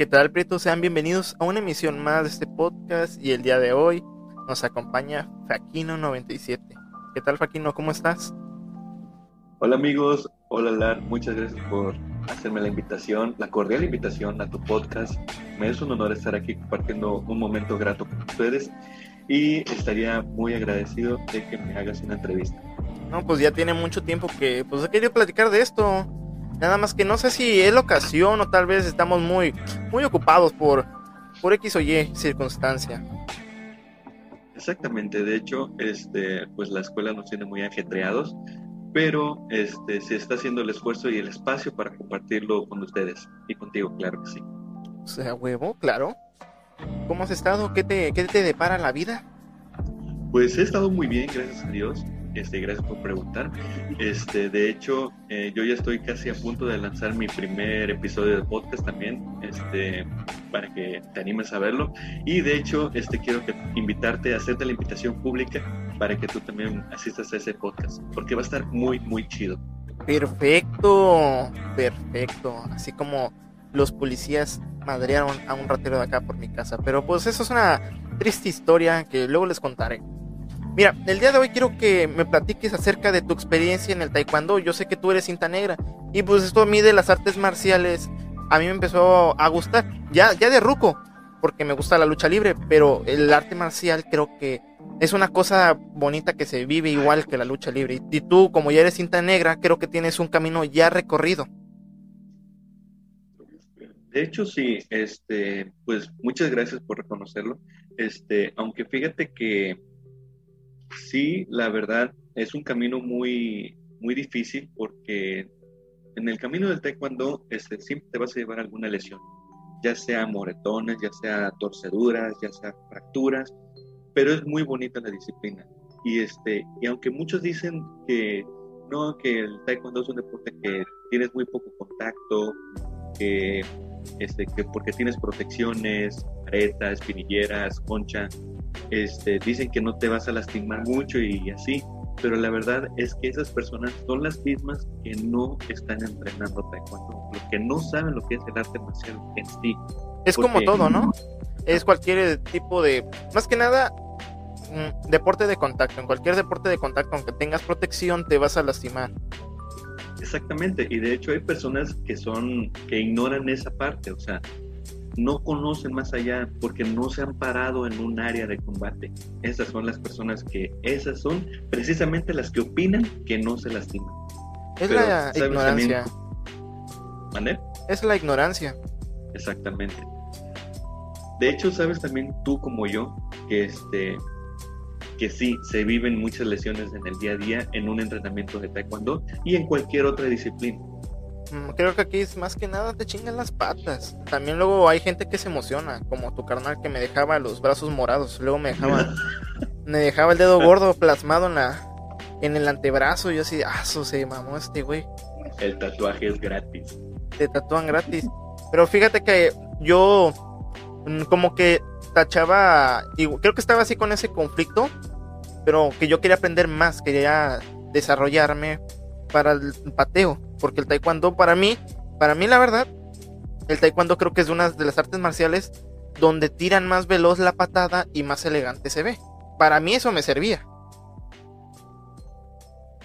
¿Qué tal, Prieto? Sean bienvenidos a una emisión más de este podcast y el día de hoy nos acompaña Faquino97. ¿Qué tal, Faquino? ¿Cómo estás? Hola, amigos. Hola, Lar. Muchas gracias por hacerme la invitación, la cordial invitación a tu podcast. Me es un honor estar aquí compartiendo un momento grato con ustedes y estaría muy agradecido de que me hagas una entrevista. No, pues ya tiene mucho tiempo que pues he querido platicar de esto. Nada más que no sé si es la ocasión o tal vez estamos muy, muy ocupados por, por X o Y circunstancia. Exactamente, de hecho, este, pues la escuela nos tiene muy ajetreados, pero este, se está haciendo el esfuerzo y el espacio para compartirlo con ustedes y contigo, claro que sí. O sea, huevo, claro. ¿Cómo has estado? ¿Qué te, qué te depara la vida? Pues he estado muy bien, gracias a Dios. Este, gracias por preguntar. Este, de hecho, eh, yo ya estoy casi a punto de lanzar mi primer episodio de podcast también, este, para que te animes a verlo. Y de hecho, este, quiero invitarte a hacerte la invitación pública para que tú también asistas a ese podcast, porque va a estar muy, muy chido. Perfecto, perfecto. Así como los policías madrearon a un ratero de acá por mi casa. Pero pues eso es una triste historia que luego les contaré. Mira, el día de hoy quiero que me platiques acerca de tu experiencia en el taekwondo. Yo sé que tú eres cinta negra y pues esto a mí de las artes marciales a mí me empezó a gustar. Ya, ya de ruco, porque me gusta la lucha libre, pero el arte marcial creo que es una cosa bonita que se vive igual que la lucha libre. Y tú, como ya eres cinta negra, creo que tienes un camino ya recorrido. De hecho, sí, este, pues muchas gracias por reconocerlo. Este, aunque fíjate que Sí, la verdad es un camino muy, muy difícil porque en el camino del taekwondo este, siempre te vas a llevar alguna lesión, ya sea moretones, ya sea torceduras, ya sea fracturas, pero es muy bonita la disciplina. Y, este, y aunque muchos dicen que no, que el taekwondo es un deporte que tienes muy poco contacto, que, este, que porque tienes protecciones, aretas, espinilleras, concha, este, dicen que no te vas a lastimar mucho y así, pero la verdad es que esas personas son las mismas que no están entrenando taekwondo, los que no saben lo que es el arte marcial en sí. Es como todo, ¿no? Es cualquier tipo de, más que nada, mm, deporte de contacto. En cualquier deporte de contacto, aunque tengas protección, te vas a lastimar. Exactamente, y de hecho hay personas que son, que ignoran esa parte, o sea, no conocen más allá porque no se han parado en un área de combate. Esas son las personas que, esas son precisamente las que opinan que no se lastiman. Es la ignorancia. Es la ignorancia. Exactamente. De hecho, sabes también tú como yo que este que sí se viven muchas lesiones en el día a día en un entrenamiento de taekwondo y en cualquier otra disciplina. Mm, creo que aquí es más que nada te chingan las patas. También luego hay gente que se emociona, como tu carnal que me dejaba los brazos morados, luego me dejaba me dejaba el dedo gordo plasmado en la en el antebrazo y yo así, ah, se mamó este güey. El tatuaje es gratis. Te tatúan gratis. Pero fíjate que yo mm, como que tachaba, y creo que estaba así con ese conflicto, pero que yo quería aprender más, quería desarrollarme para el pateo, porque el taekwondo para mí, para mí la verdad, el taekwondo creo que es una de las artes marciales donde tiran más veloz la patada y más elegante se ve. Para mí eso me servía.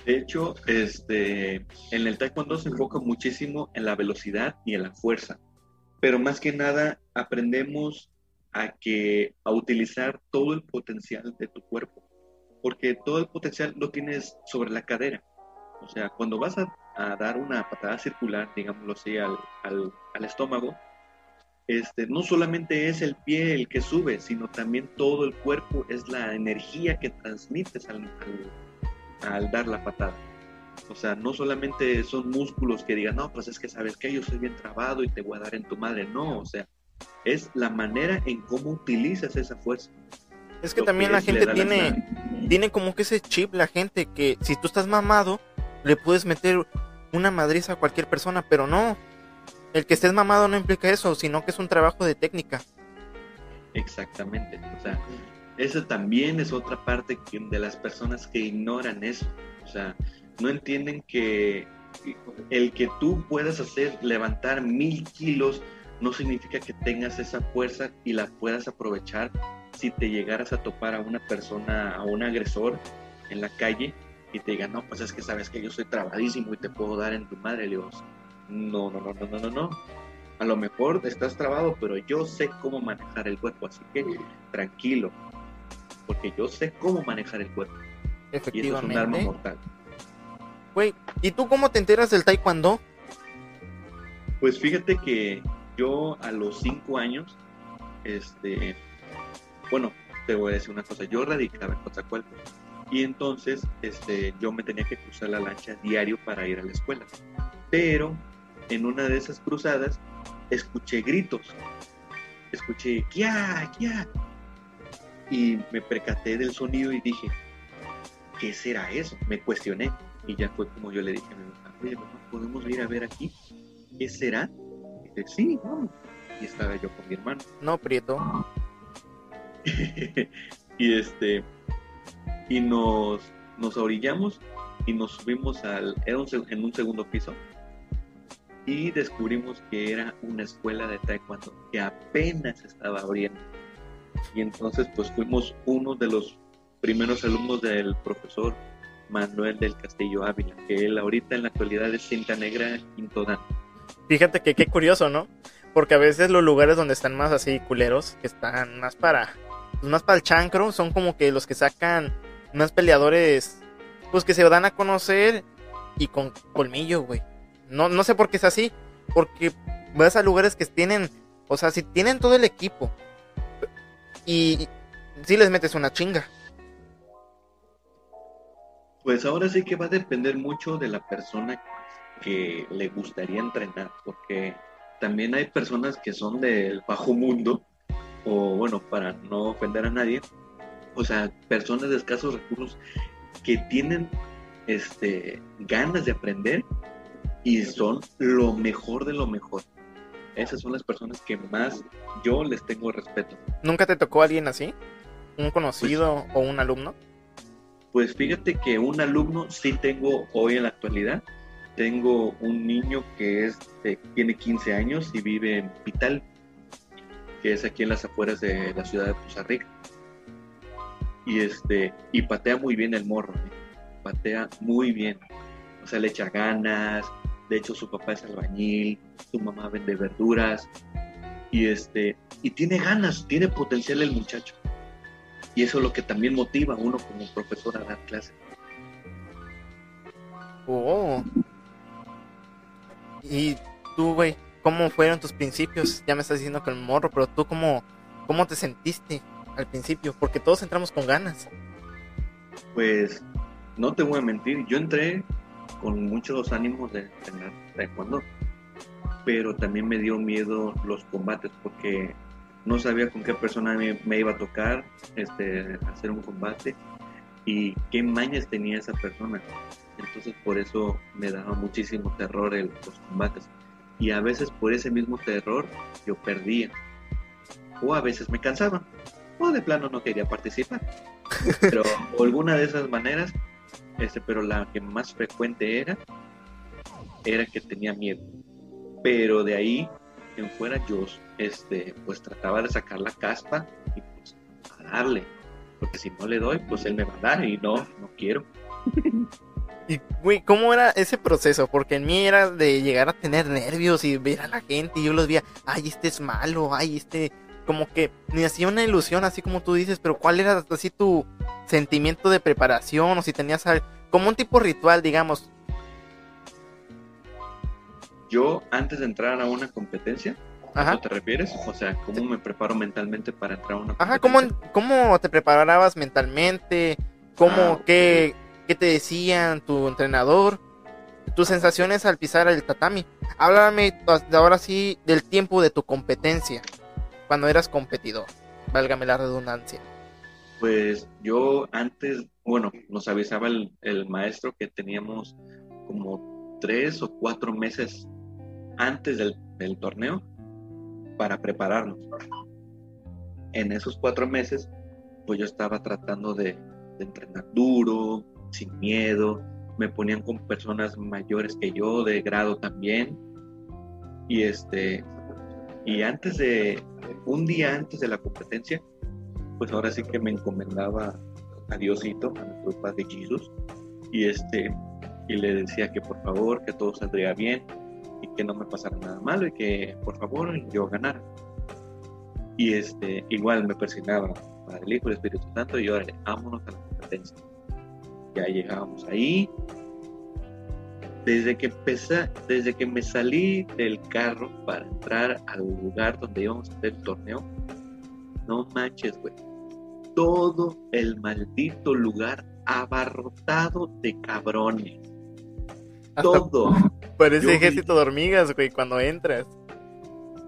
De hecho, este, en el taekwondo se enfoca muchísimo en la velocidad y en la fuerza, pero más que nada aprendemos a que a utilizar todo el potencial de tu cuerpo, porque todo el potencial lo tienes sobre la cadera. O sea, cuando vas a, dar una patada circular, digámoslo así, al, estómago, este, no solamente es el pie el que sube, sino también todo el cuerpo es la energía que transmites al, al, dar la patada. O sea, no solamente son músculos que digan, no, pues es que sabes que yo soy bien trabado y te voy a dar en tu madre. No, o sea, es la manera en cómo utilizas esa fuerza. Es que también la gente tiene, tiene como que ese chip, la gente, que si tú estás mamado, le puedes meter una madriza a cualquier persona, pero no. El que estés mamado no implica eso, sino que es un trabajo de técnica. Exactamente. O sea, esa también es otra parte de las personas que ignoran eso. O sea, no entienden que el que tú puedas hacer levantar mil kilos no significa que tengas esa fuerza y la puedas aprovechar si te llegaras a topar a una persona, a un agresor en la calle y te diga, no, pues es que sabes que yo soy trabadísimo y te puedo dar en tu madre. Le digo, no, no, no, no, no, no, no. A lo mejor estás trabado, pero yo sé cómo manejar el cuerpo, así que tranquilo, porque yo sé cómo manejar el cuerpo. Efectivamente. Y eso es un arma mortal. Güey, ¿y tú cómo te enteras del taekwondo? Pues fíjate que yo a los cinco años, este, bueno, te voy a decir una cosa, yo radicaba en Coatzacoalcos y entonces este, yo me tenía que cruzar la lancha diario para ir a la escuela. Pero en una de esas cruzadas escuché gritos, escuché ¡kia, kia! Y me percaté del sonido y dije, ¿qué será eso? Me cuestioné y ya fue como yo le dije a mi mamá, oye, mamá, ¿podemos ir a ver aquí? ¿Qué será? Y dice, sí, vamos. Y estaba yo con mi hermano. No, Prieto. y este, y nos, nos orillamos y nos subimos al, era un, en un segundo piso y descubrimos que era una escuela de taekwondo que apenas estaba abriendo. Y entonces pues fuimos uno de los primeros alumnos del profesor Manuel del Castillo Ávila, que él ahorita en la actualidad es cinta negra quinto dan. Fíjate que qué curioso, ¿no? Porque a veces los lugares donde están más así culeros, que están más para pues, más para el chancro, son como que los que sacan más peleadores pues que se dan a conocer y con colmillo, güey. No, no sé por qué es así, porque vas a lugares que tienen, o sea, si tienen todo el equipo y si les metes una chinga. Pues ahora sí que va a depender mucho de la persona que le gustaría entrenar, porque también hay personas que son del bajo mundo, o bueno, para no ofender a nadie, o sea, personas de escasos recursos que tienen este, ganas de aprender y son lo mejor de lo mejor. Esas son las personas que más yo les tengo respeto. ¿Nunca te tocó alguien así? ¿Un conocido o un alumno? Pues fíjate que un alumno sí tengo hoy en la actualidad. Tengo un niño que es tiene 15 años y vive en Pital, que es aquí en las afueras de la ciudad de Costa Rica. Y, este, y patea muy bien el morro, patea muy bien. O sea, le echa ganas. De hecho, su papá es albañil, su mamá vende verduras. Y, este, y tiene ganas, tiene potencial el muchacho. Y eso es lo que también motiva a uno como profesor a dar clase. Oh. Y tú, güey, ¿cómo fueron tus principios? Ya me estás diciendo que el morro, pero tú, ¿cómo, cómo te sentiste al principio? Porque todos entramos con ganas. Pues, no te voy a mentir, yo entré con muchos ánimos de entrenar taekwondo, pero también me dio miedo los combates porque no sabía con qué persona me, iba a tocar este, hacer un combate y qué mañas tenía esa persona. Entonces por eso me daba muchísimo terror los combates. Y a veces por ese mismo terror yo perdía. O a veces me cansaba. O de plano no quería participar. Pero alguna de esas maneras, este, pero la que más frecuente era, era que tenía miedo. Pero de ahí en fuera yo este, pues trataba de sacar la caspa y pues a darle. Porque si no le doy, pues él me va a dar y no, no quiero. Y, güey, ¿cómo era ese proceso? Porque en mí era de llegar a tener nervios y ver a la gente y yo los veía, ay, este es malo, ay, este, como que me hacía una ilusión, así como tú dices, pero ¿cuál era así tu sentimiento de preparación? O si tenías como un tipo ritual, digamos. Yo, antes de entrar a una competencia, ¿A te refieres? O sea, ¿cómo me preparo mentalmente para entrar a una Ajá, ¿cómo, cómo te preparabas mentalmente? ¿Cómo, ah, qué, qué, te decían tu entrenador? Tus sensaciones al pisar el tatami. Háblame ahora sí del tiempo de tu competencia, cuando eras competidor, válgame la redundancia. Pues yo antes, bueno, nos avisaba el, maestro que teníamos como tres o cuatro meses antes del, del torneo para prepararnos. En esos cuatro meses, pues yo estaba tratando de, entrenar duro, sin miedo, me ponían con personas mayores que yo, de grado también, y este, Y antes de, un día antes de la competencia, pues ahora sí que me encomendaba a Diosito, a nuestro Padre Jesús, y este, y le decía que por favor, que todo saldría bien, y que no me pasara nada malo, y que por favor yo ganara. Y este, igual me persignaba para el Hijo y el Espíritu Santo, y ahora vámonos a la competencia. Ya llegábamos ahí, desde que empecé, desde que me salí del carro para entrar al lugar donde íbamos a hacer el torneo, no manches, güey. Todo el maldito lugar abarrotado de cabrones. Todo. Parece ejército de hormigas, güey, cuando entras.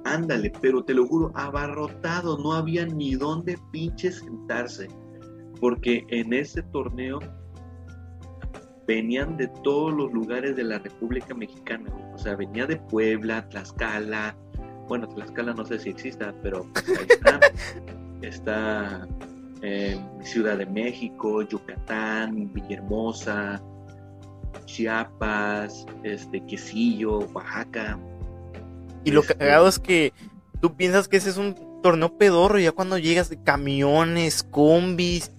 Ándale, pero te lo juro, abarrotado, no había ni dónde pinche sentarse. Porque en ese torneo venían de todos los lugares de la República Mexicana. O sea, venía de Puebla, Tlaxcala. Bueno, Tlaxcala no sé si exista, pero ahí está. está eh, Ciudad de México, Yucatán, Villahermosa, Chiapas, este, Quesillo, Oaxaca. Y lo este, cagado es que tú piensas que ese es un torneo pedorro, ya cuando llegas de camiones, combis,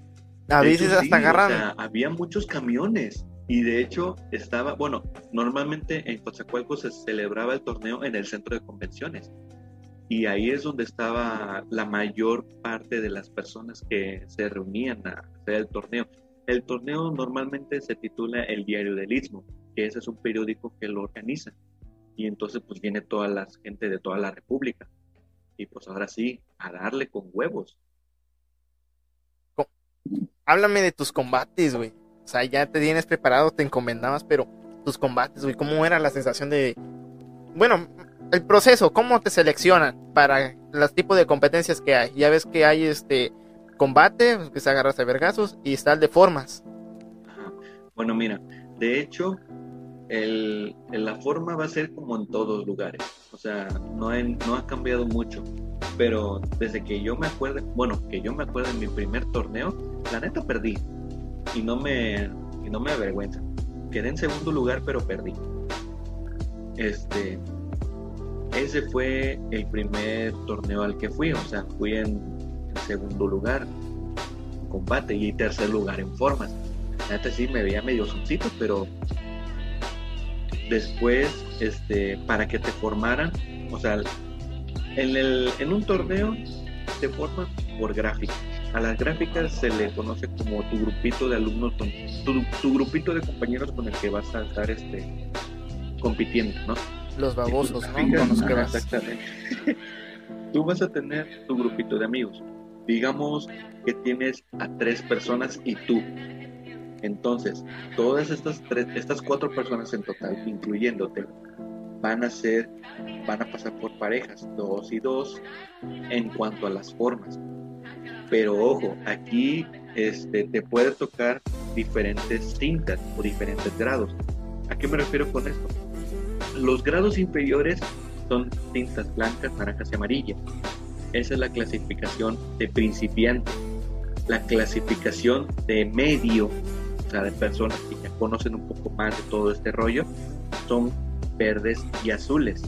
a veces hasta agarran. había muchos camiones. Y de hecho estaba, bueno, normalmente en Coatzacoalcos se celebraba el torneo en el centro de convenciones. Y ahí es donde estaba la mayor parte de las personas que se reunían a hacer el torneo. El torneo normalmente se titula El Diario del Istmo, que ese es un periódico que lo organiza. Y entonces pues viene toda la gente de toda la República. Y pues ahora sí, a darle con huevos. Háblame de tus combates, güey. O sea, ya te tienes preparado, te encomendabas, pero tus combates, güey, ¿cómo era la sensación de... Bueno, el proceso, ¿cómo te seleccionan para los tipos de competencias que hay? Ya ves que hay este combate, pues, que se agarra de vergazos, y está el de formas. Bueno, mira, de hecho, el, la forma va a ser como en todos lugares. O sea, no, no ha cambiado mucho. Pero desde que yo me acuerdo, bueno, que yo me acuerdo en mi primer torneo, la neta perdí y no me, y no me avergüenza. Quedé en segundo lugar, pero perdí. Este, ese fue el primer torneo al que fui, o sea, fui en, segundo lugar en combate y tercer lugar en formas. Antes sí me veía medio soncito, pero después, este, para que te formaran, o sea, en, el, en un torneo te forman por gráfica a las gráficas se le conoce como tu grupito de alumnos, tu, grupito de compañeros con el que vas a estar este, compitiendo, ¿no? Los babosos, ¿no? Con los que vas. Exactamente. Tú vas a tener tu grupito de amigos. Digamos que tienes a tres personas y tú. Entonces, todas estas tres, estas cuatro personas en total, incluyéndote, van a ser, van a pasar por parejas, dos y dos, en cuanto a las formas pero ojo, aquí este, te puede tocar diferentes tintas o diferentes grados. ¿A qué me refiero con esto? Los grados inferiores son tintas blancas, naranjas y amarillas. Esa es la clasificación de principiante. La clasificación de medio, o sea, de personas que ya conocen un poco más de todo este rollo, son verdes y azules.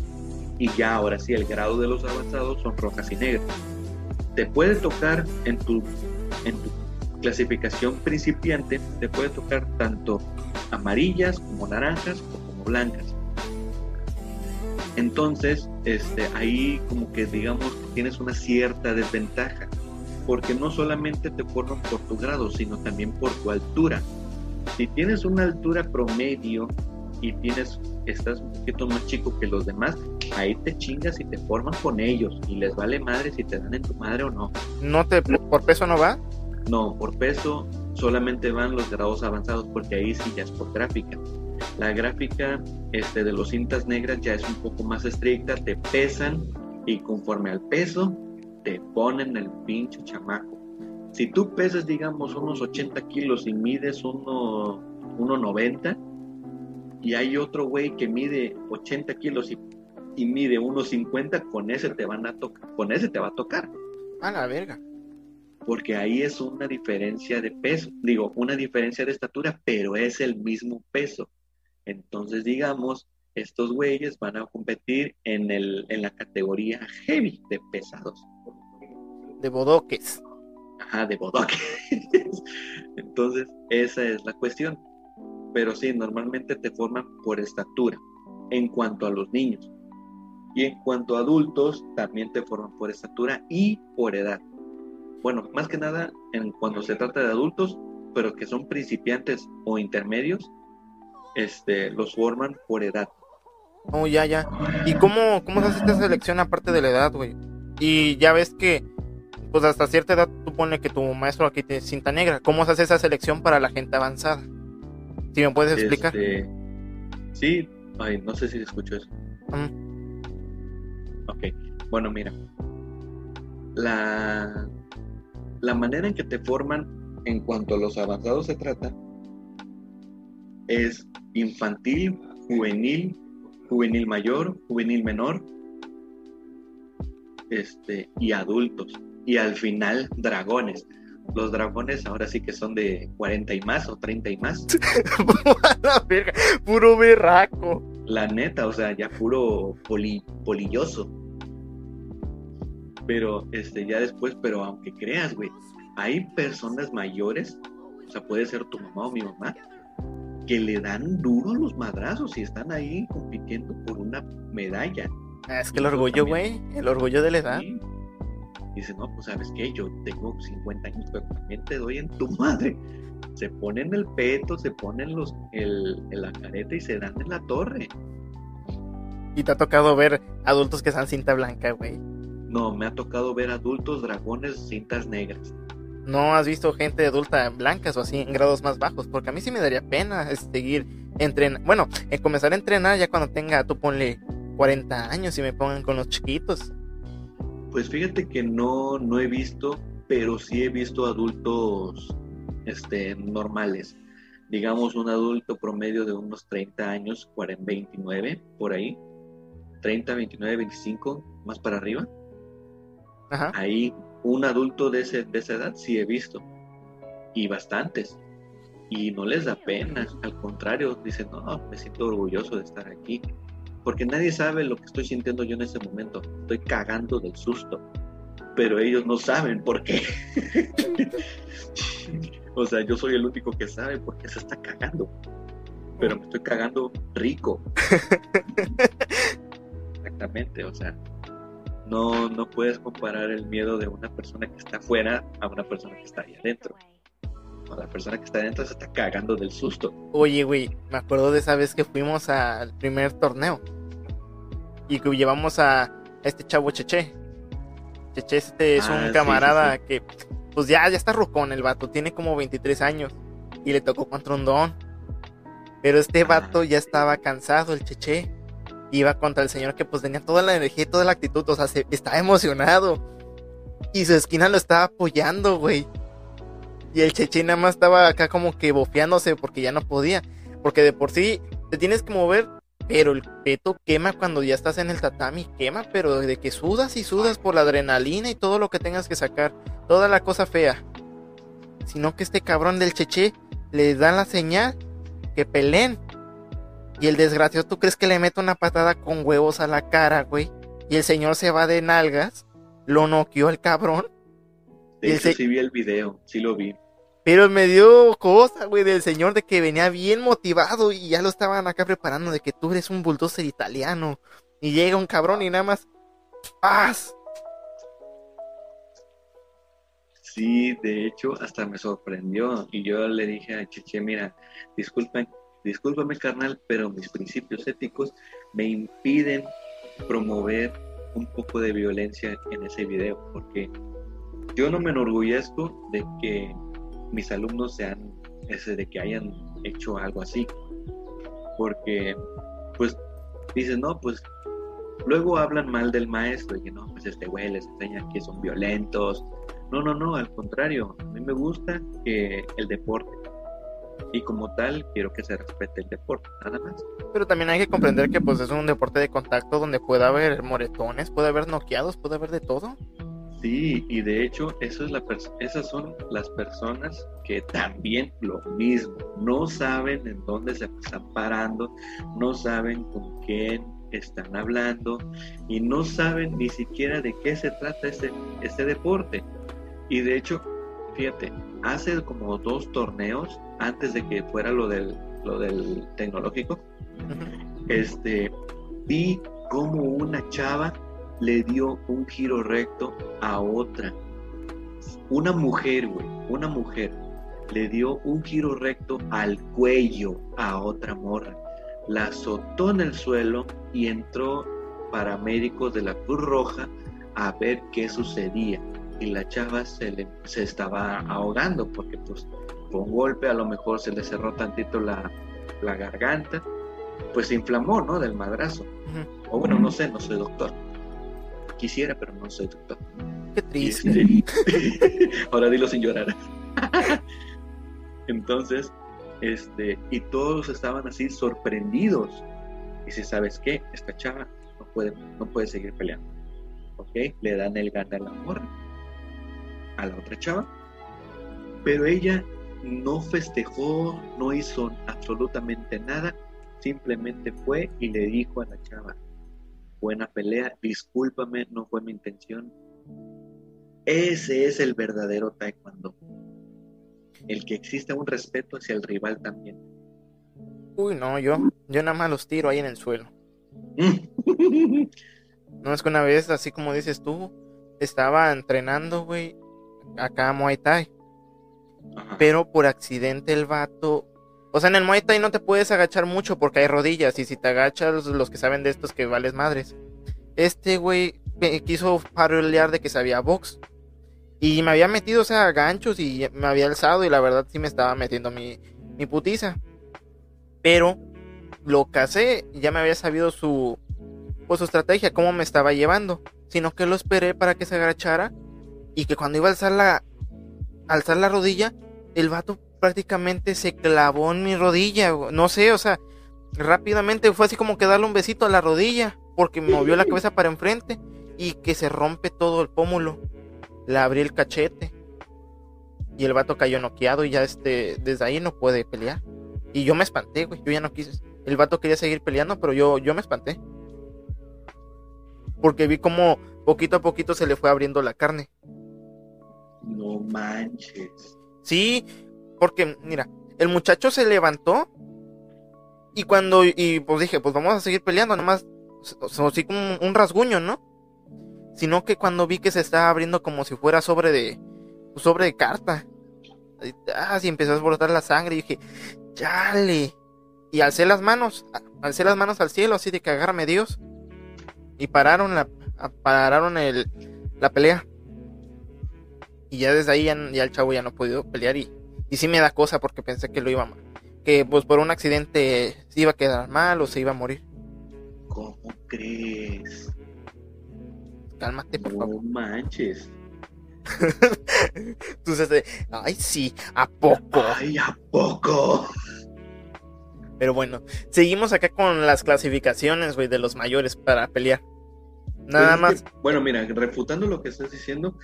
Y ya ahora sí, el grado de los avanzados son rojas y negras te puede tocar en tu, en tu clasificación principiante, te puede tocar tanto amarillas como naranjas o como blancas. Entonces, este, ahí como que digamos tienes una cierta desventaja, porque no solamente te forman por tu grado, sino también por tu altura. Si tienes una altura promedio y tienes, estás un poquito más chico que los demás, ahí te chingas y te forman con ellos y les vale madre si te dan en tu madre o no. ¿No te, por peso no va? No, por peso solamente van los grados avanzados porque ahí sí ya es por gráfica. La gráfica este, de los cintas negras ya es un poco más estricta, te pesan y conforme al peso te ponen el pinche chamaco. Si tú pesas, digamos, unos 80 kilos y mides uno, 1,90 y hay otro güey que mide 80 kilos y, y mide 1,50, con ese te van a tocar, con ese te va a tocar. A la verga. Porque ahí es una diferencia de peso, digo, una diferencia de estatura, pero es el mismo peso. Entonces, digamos estos güeyes van a competir en, el, en la categoría heavy de pesados. De bodoques. Ajá, de bodoques. Entonces, esa es la cuestión. Pero sí, normalmente te forman por estatura en cuanto a los niños. Y en cuanto a adultos, también te forman por estatura y por edad. Bueno, más que nada en cuando se trata de adultos, pero que son principiantes o intermedios, este, los forman por edad. Oh, ya, ya. ¿Y cómo, cómo se hace esta selección aparte de la edad, güey? Y ya ves que, pues hasta cierta edad, tú pones que tu maestro aquí tiene cinta negra. ¿Cómo se hace esa selección para la gente avanzada? Si me puedes explicar. Este, sí, ay, no sé si escucho eso. Ok, bueno, mira. La, la manera en que te forman en cuanto a los avanzados se trata es infantil, juvenil, juvenil mayor, juvenil menor, este, y adultos. Y al final, dragones. Los dragones ahora sí que son de 40 y más o 30 y más. puro berraco. La neta, o sea, ya puro polilloso. Pero este, ya después, pero aunque creas, güey, hay personas mayores, o sea, puede ser tu mamá o mi mamá, que le dan duro los madrazos y están ahí compitiendo por una medalla. Ah, es que el orgullo, güey, el orgullo de la edad. Dice, no, pues sabes qué, yo tengo 50 años, pero también te doy en tu madre. Se ponen el peto, se ponen los, el, la careta y se dan en la torre. ¿Y te ha tocado ver adultos que sean cinta blanca, güey? No, me ha tocado ver adultos dragones cintas negras no has visto gente adulta blancas o así en grados más bajos, porque a mí sí me daría pena seguir entrenando. Bueno, comenzar a entrenar ya cuando tenga, tú ponle 40 años y me pongan con los chiquitos. Pues fíjate que no, no he visto, pero sí he visto adultos este, normales. Digamos un adulto promedio de unos 30 años, 40, 29, por ahí. 30, 29, 25, más para arriba. Ajá. Ahí un adulto de, ese, de esa edad sí he visto, y bastantes, y no les da pena, al contrario, dicen, no, me siento orgulloso de estar aquí, porque nadie sabe lo que estoy sintiendo yo en ese momento, estoy cagando del susto, pero ellos no saben por qué. o sea, yo soy el único que sabe por qué se está cagando, pero me estoy cagando rico. Exactamente, o sea, no, no puedes comparar el miedo de una persona que está afuera a una persona que está ahí adentro. La persona que está adentro se está cagando del susto. Oye, güey, me acuerdo de esa vez que fuimos al primer torneo y que llevamos a este chavo Cheche. Cheche este es un ah, camarada que, pues ya, ya está rocón el vato, tiene como 23 años y le tocó contra un don. Pero este ah. vato ya estaba cansado, el Cheche iba contra el señor que pues tenía toda la energía y toda la actitud, o sea, se, estaba emocionado. Y su esquina lo estaba apoyando, güey. Y el Cheche nada más estaba acá como que bofeándose porque ya no podía. Porque de por sí te tienes que mover, pero el peto quema cuando ya estás en el tatami, quema, pero de que sudas y sudas por la adrenalina y todo lo que tengas que sacar, toda la cosa fea. Sino que este cabrón del Cheche le da la señal que peleen y el desgraciado, ¿tú crees que le mete una patada con huevos a la cara, güey? Y el señor se va de nalgas. Lo noqueó el cabrón. De hecho, sí vi el video, sí lo vi. Pero me dio cosa, güey, del señor de que venía bien motivado y ya lo estaban acá preparando de que tú eres un bulldozer italiano. Y llega un cabrón y nada más. ¡Paz! Sí, de hecho, hasta me sorprendió. Y yo le dije a Cheche, mira, disculpen discúlpame carnal, pero mis principios éticos me impiden promover un poco de violencia en ese video, porque yo no me enorgullezco de que mis alumnos sean ese de que hayan hecho algo así, porque pues dicen, no, pues luego hablan mal del maestro y que no, pues este güey les enseña que son violentos. No, no, no, al contrario, a mí me gusta que el deporte y como tal quiero que se respete el deporte, nada más. Pero también hay que comprender que pues es un deporte de contacto donde puede haber moretones, puede haber noqueados, puede haber de todo. Sí, y de hecho eso es la esas son las personas que también lo mismo, no saben en dónde se están parando, no saben con quién están hablando y no saben ni siquiera de qué se trata este, este deporte. Y de hecho, fíjate, hace como dos torneos antes de que fuera lo del, lo del tecnológico, este, vi como una chava le dio un giro recto a otra. Una mujer, güey, una mujer le dio un giro recto al cuello a otra morra. La azotó en el suelo y entró paramédicos de la Cruz Roja a ver qué sucedía. Y la chava se, le, se estaba ahogando porque pues con golpe a lo mejor se le cerró tantito la, la garganta, pues se inflamó, ¿no? Del madrazo. O bueno, no sé, no soy doctor Quisiera, pero no soy doctor. Qué triste. Ahora dilo sin llorar. Entonces, este, y todos estaban así sorprendidos. Y si sabes qué, esta chava no puede, no puede seguir peleando. ¿Ok? Le dan el gana al amor a la otra chava. Pero ella no festejó, no hizo absolutamente nada. Simplemente fue y le dijo a la chava, buena pelea, discúlpame, no fue mi intención. Ese es el verdadero taekwondo. El que exista un respeto hacia el rival también. Uy, no, yo, yo nada más los tiro ahí en el suelo. no es que una vez, así como dices tú, estaba entrenando, güey, acá Muay Thai. Pero por accidente el vato o sea, en el Muay Thai no te puedes agachar mucho porque hay rodillas y si te agachas, los que saben de esto es que vales madres. Este güey quiso parolear de que sabía box. Y me había metido, o sea, ganchos y me había alzado y la verdad sí me estaba metiendo mi, mi putiza. Pero lo casé, ya me había sabido su, pues, su estrategia, cómo me estaba llevando. Sino que lo esperé para que se agachara y que cuando iba a alzar la, alzar la rodilla, el vato prácticamente se clavó en mi rodilla, no sé, o sea, rápidamente fue así como que darle un besito a la rodilla, porque me movió la cabeza para enfrente y que se rompe todo el pómulo. Le abrí el cachete y el vato cayó noqueado y ya este, desde ahí no puede pelear. Y yo me espanté, güey, yo ya no quise. El vato quería seguir peleando, pero yo, yo me espanté. Porque vi como poquito a poquito se le fue abriendo la carne. No manches. Sí, porque, mira, el muchacho se levantó y cuando, y pues dije, pues vamos a seguir peleando, nomás, así como un rasguño, ¿no? Sino que cuando vi que se estaba abriendo como si fuera sobre de, sobre de carta. Así empezó a brotar la sangre y dije, chale. Y alcé las manos, alcé las manos al cielo, así de agárrame Dios. Y pararon la, pararon el, la pelea. Y ya desde ahí ya, ya el chavo ya no ha podido pelear y y sí me da cosa porque pensé que lo iba a que pues por un accidente se iba a quedar mal o se iba a morir. ¿Cómo crees? Cálmate, por no manches. Entonces, ay, sí, ¿a poco? Ay, ¿a poco? Pero bueno, seguimos acá con las clasificaciones, güey, de los mayores para pelear. Nada pues más. bueno, mira, refutando lo que estás diciendo,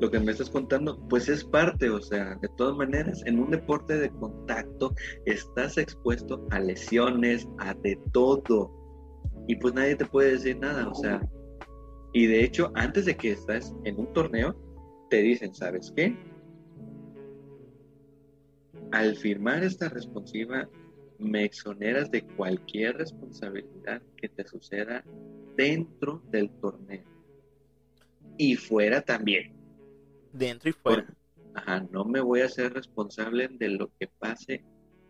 lo que me estás contando, pues es parte, o sea, de todas maneras, en un deporte de contacto estás expuesto a lesiones, a de todo. Y pues nadie te puede decir nada, o sea. Y de hecho, antes de que estás en un torneo, te dicen, ¿sabes qué? Al firmar esta responsiva, me exoneras de cualquier responsabilidad que te suceda dentro del torneo. Y fuera también. Dentro y fuera. ajá, no me voy a ser responsable de lo que pase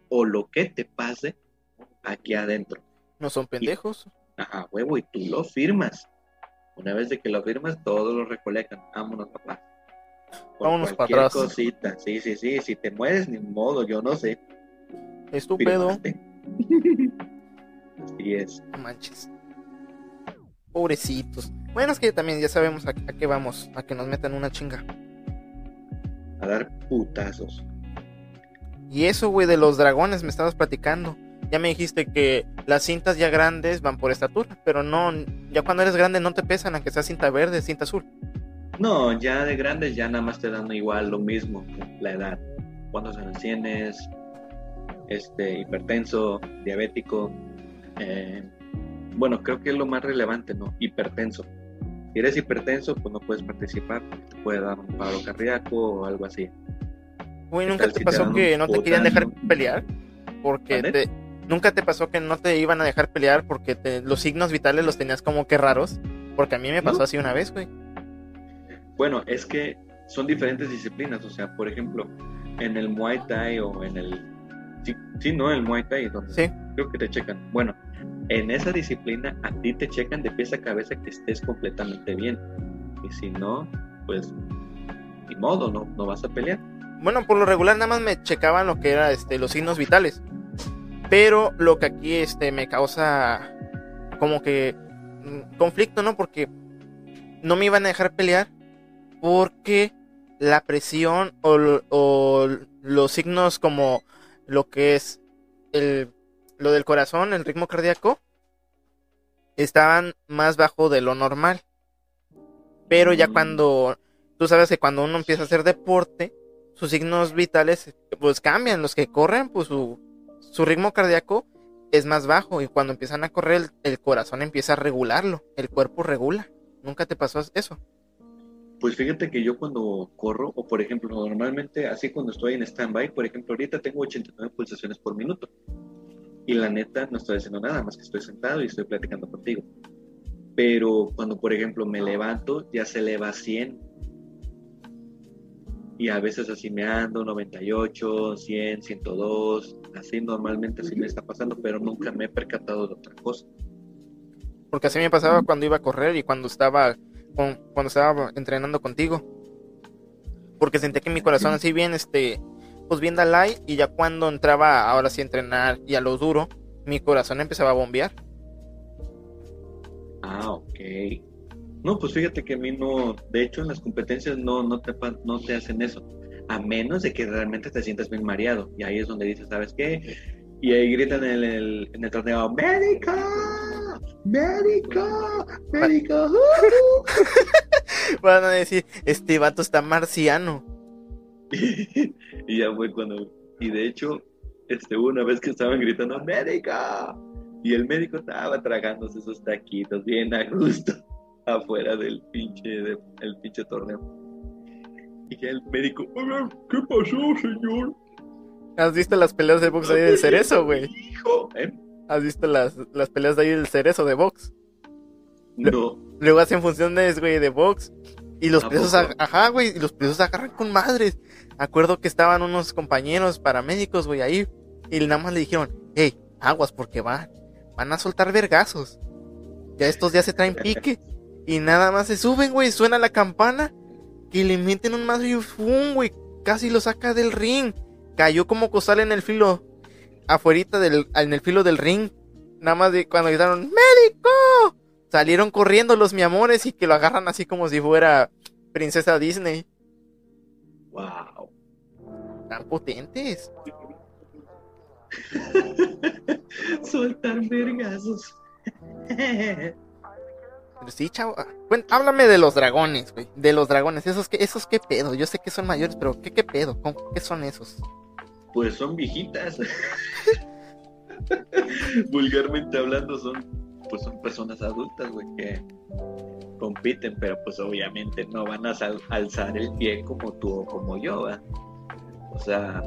o lo que te pase aquí adentro. No son pendejos. ajá, huevo, y tú lo firmas. Una vez de que lo firmas, todos lo recolectan. Vámonos, papá. Vámonos para atrás. cosita. Sí, sí, sí. Si te mueres, ni modo, yo no sé. Estúpido. Así es. manches. Pobrecitos. Bueno, es que también ya sabemos a, qué vamos, a que nos metan una chinga. A dar putazos. Y eso, güey, de los dragones me estabas platicando. Ya me dijiste que las cintas ya grandes van por estatura, pero no, ya cuando eres grande no te pesan, aunque sea cinta verde, cinta azul. No, ya de grandes ya nada más te dan igual lo mismo, la edad. Cuántos años tienes, este, hipertenso, diabético. eh, bueno, creo que es lo más relevante, ¿no? Hipertenso. Si eres hipertenso, pues no puedes participar, te puede dar un paro cardíaco o algo así. ¿Qué ¿nunca te si pasó que no te querían dejar pelear? Porque. ¿Nunca te pasó que no te iban a dejar pelear porque te- los signos vitales los tenías como que raros? Porque a mí me pasó No. así una vez, güey. Bueno, es que son diferentes disciplinas, o sea, por ejemplo, en el Muay Thai o en el... Sí, sí, no, el Muay Thai, donde Sí. creo que te checan. Bueno, en esa disciplina a ti te checan de pies a cabeza que estés completamente bien. Y si no, pues ni modo, no, no vas a pelear. Bueno, por lo regular nada más me checaban lo que era este, los signos vitales. Pero lo que aquí este, me causa como que mm, conflicto, ¿no? Porque no me iban a dejar pelear porque la presión o, o los signos como lo que es el, lo del corazón, el ritmo cardíaco, estaban más bajo de lo normal. Pero ya cuando, tú sabes que cuando uno empieza a hacer deporte, sus signos vitales pues cambian. Los que corren, pues su, su ritmo cardíaco es más bajo y cuando empiezan a correr el, el corazón empieza a regularlo, el cuerpo regula. ¿Nunca te pasó eso? Pues fíjate que yo cuando corro, o por ejemplo, normalmente así cuando estoy en stand-by, por ejemplo, ahorita tengo 89 pulsaciones por minuto. Y la neta no estoy haciendo nada más que estoy sentado y estoy platicando contigo. Pero cuando, por ejemplo, me levanto, ya se eleva a 100. Y a veces así me ando, 98, 100, 102. Así normalmente así me está pasando, pero nunca me he percatado de otra cosa. Porque así me pasaba cuando iba a correr y cuando estaba con- cuando estaba entrenando contigo. Porque sentía que mi corazón así bien, este, pues bien Dalai, y ya cuando entraba ahora sí a entrenar y a lo duro, mi corazón empezaba a bombear. Ah, ok. No, pues fíjate que a mí no, de hecho en las competencias no, no, te, no te hacen eso, a menos de que realmente te sientas bien mareado. Y ahí es donde dices, ¿sabes qué? Y ahí gritan en el, en el torneo, ¡Médico! ¡Médico! ¡Médico! Van a decir, este vato está marciano. y ya fue cuando, y de hecho, este, una vez que estaban gritando, ¡Médico! Y el médico estaba tragándose esos taquitos bien a gusto afuera del pinche, de- el pinche torneo. Y el médico, "Oiga, ¿qué pasó, señor? ¿Has visto las peleas de box ahí del cerezo, güey? Hijo, ¿eh? ¿Has visto las, las peleas de ahí del cerezo de box? No, Luego hacen funciones, güey, de box. Y los ¿A presos, ajá, güey, y los presos agarran con madres. Acuerdo que estaban unos compañeros paramédicos, güey, ahí. Y nada más le dijeron, hey, aguas porque van, van a soltar vergazos. Ya estos días se traen pique. Y nada más se suben, güey, suena la campana. Que le meten un madre y ¡fum! güey. Casi lo saca del ring. Cayó como costal en el filo. Afuerita del, en el filo del ring. Nada más de cuando gritaron, ¡Médico! Salieron corriendo los mi amores y que lo agarran así como si fuera princesa Disney. wow. Tan potentes. Soltar vergazos. Pero sí, chavo. ah, cuen- háblame de los dragones, güey. De los dragones. Esos que, esos qué pedo. Yo sé que son mayores, pero ¿qué, qué pedo? ¿Cómo- ¿Qué son esos? Pues son viejitas. Vulgarmente hablando, son pues son personas adultas, güey, que compiten, pero pues obviamente no van a alzar el pie como tú o como yo, ¿va? O sea,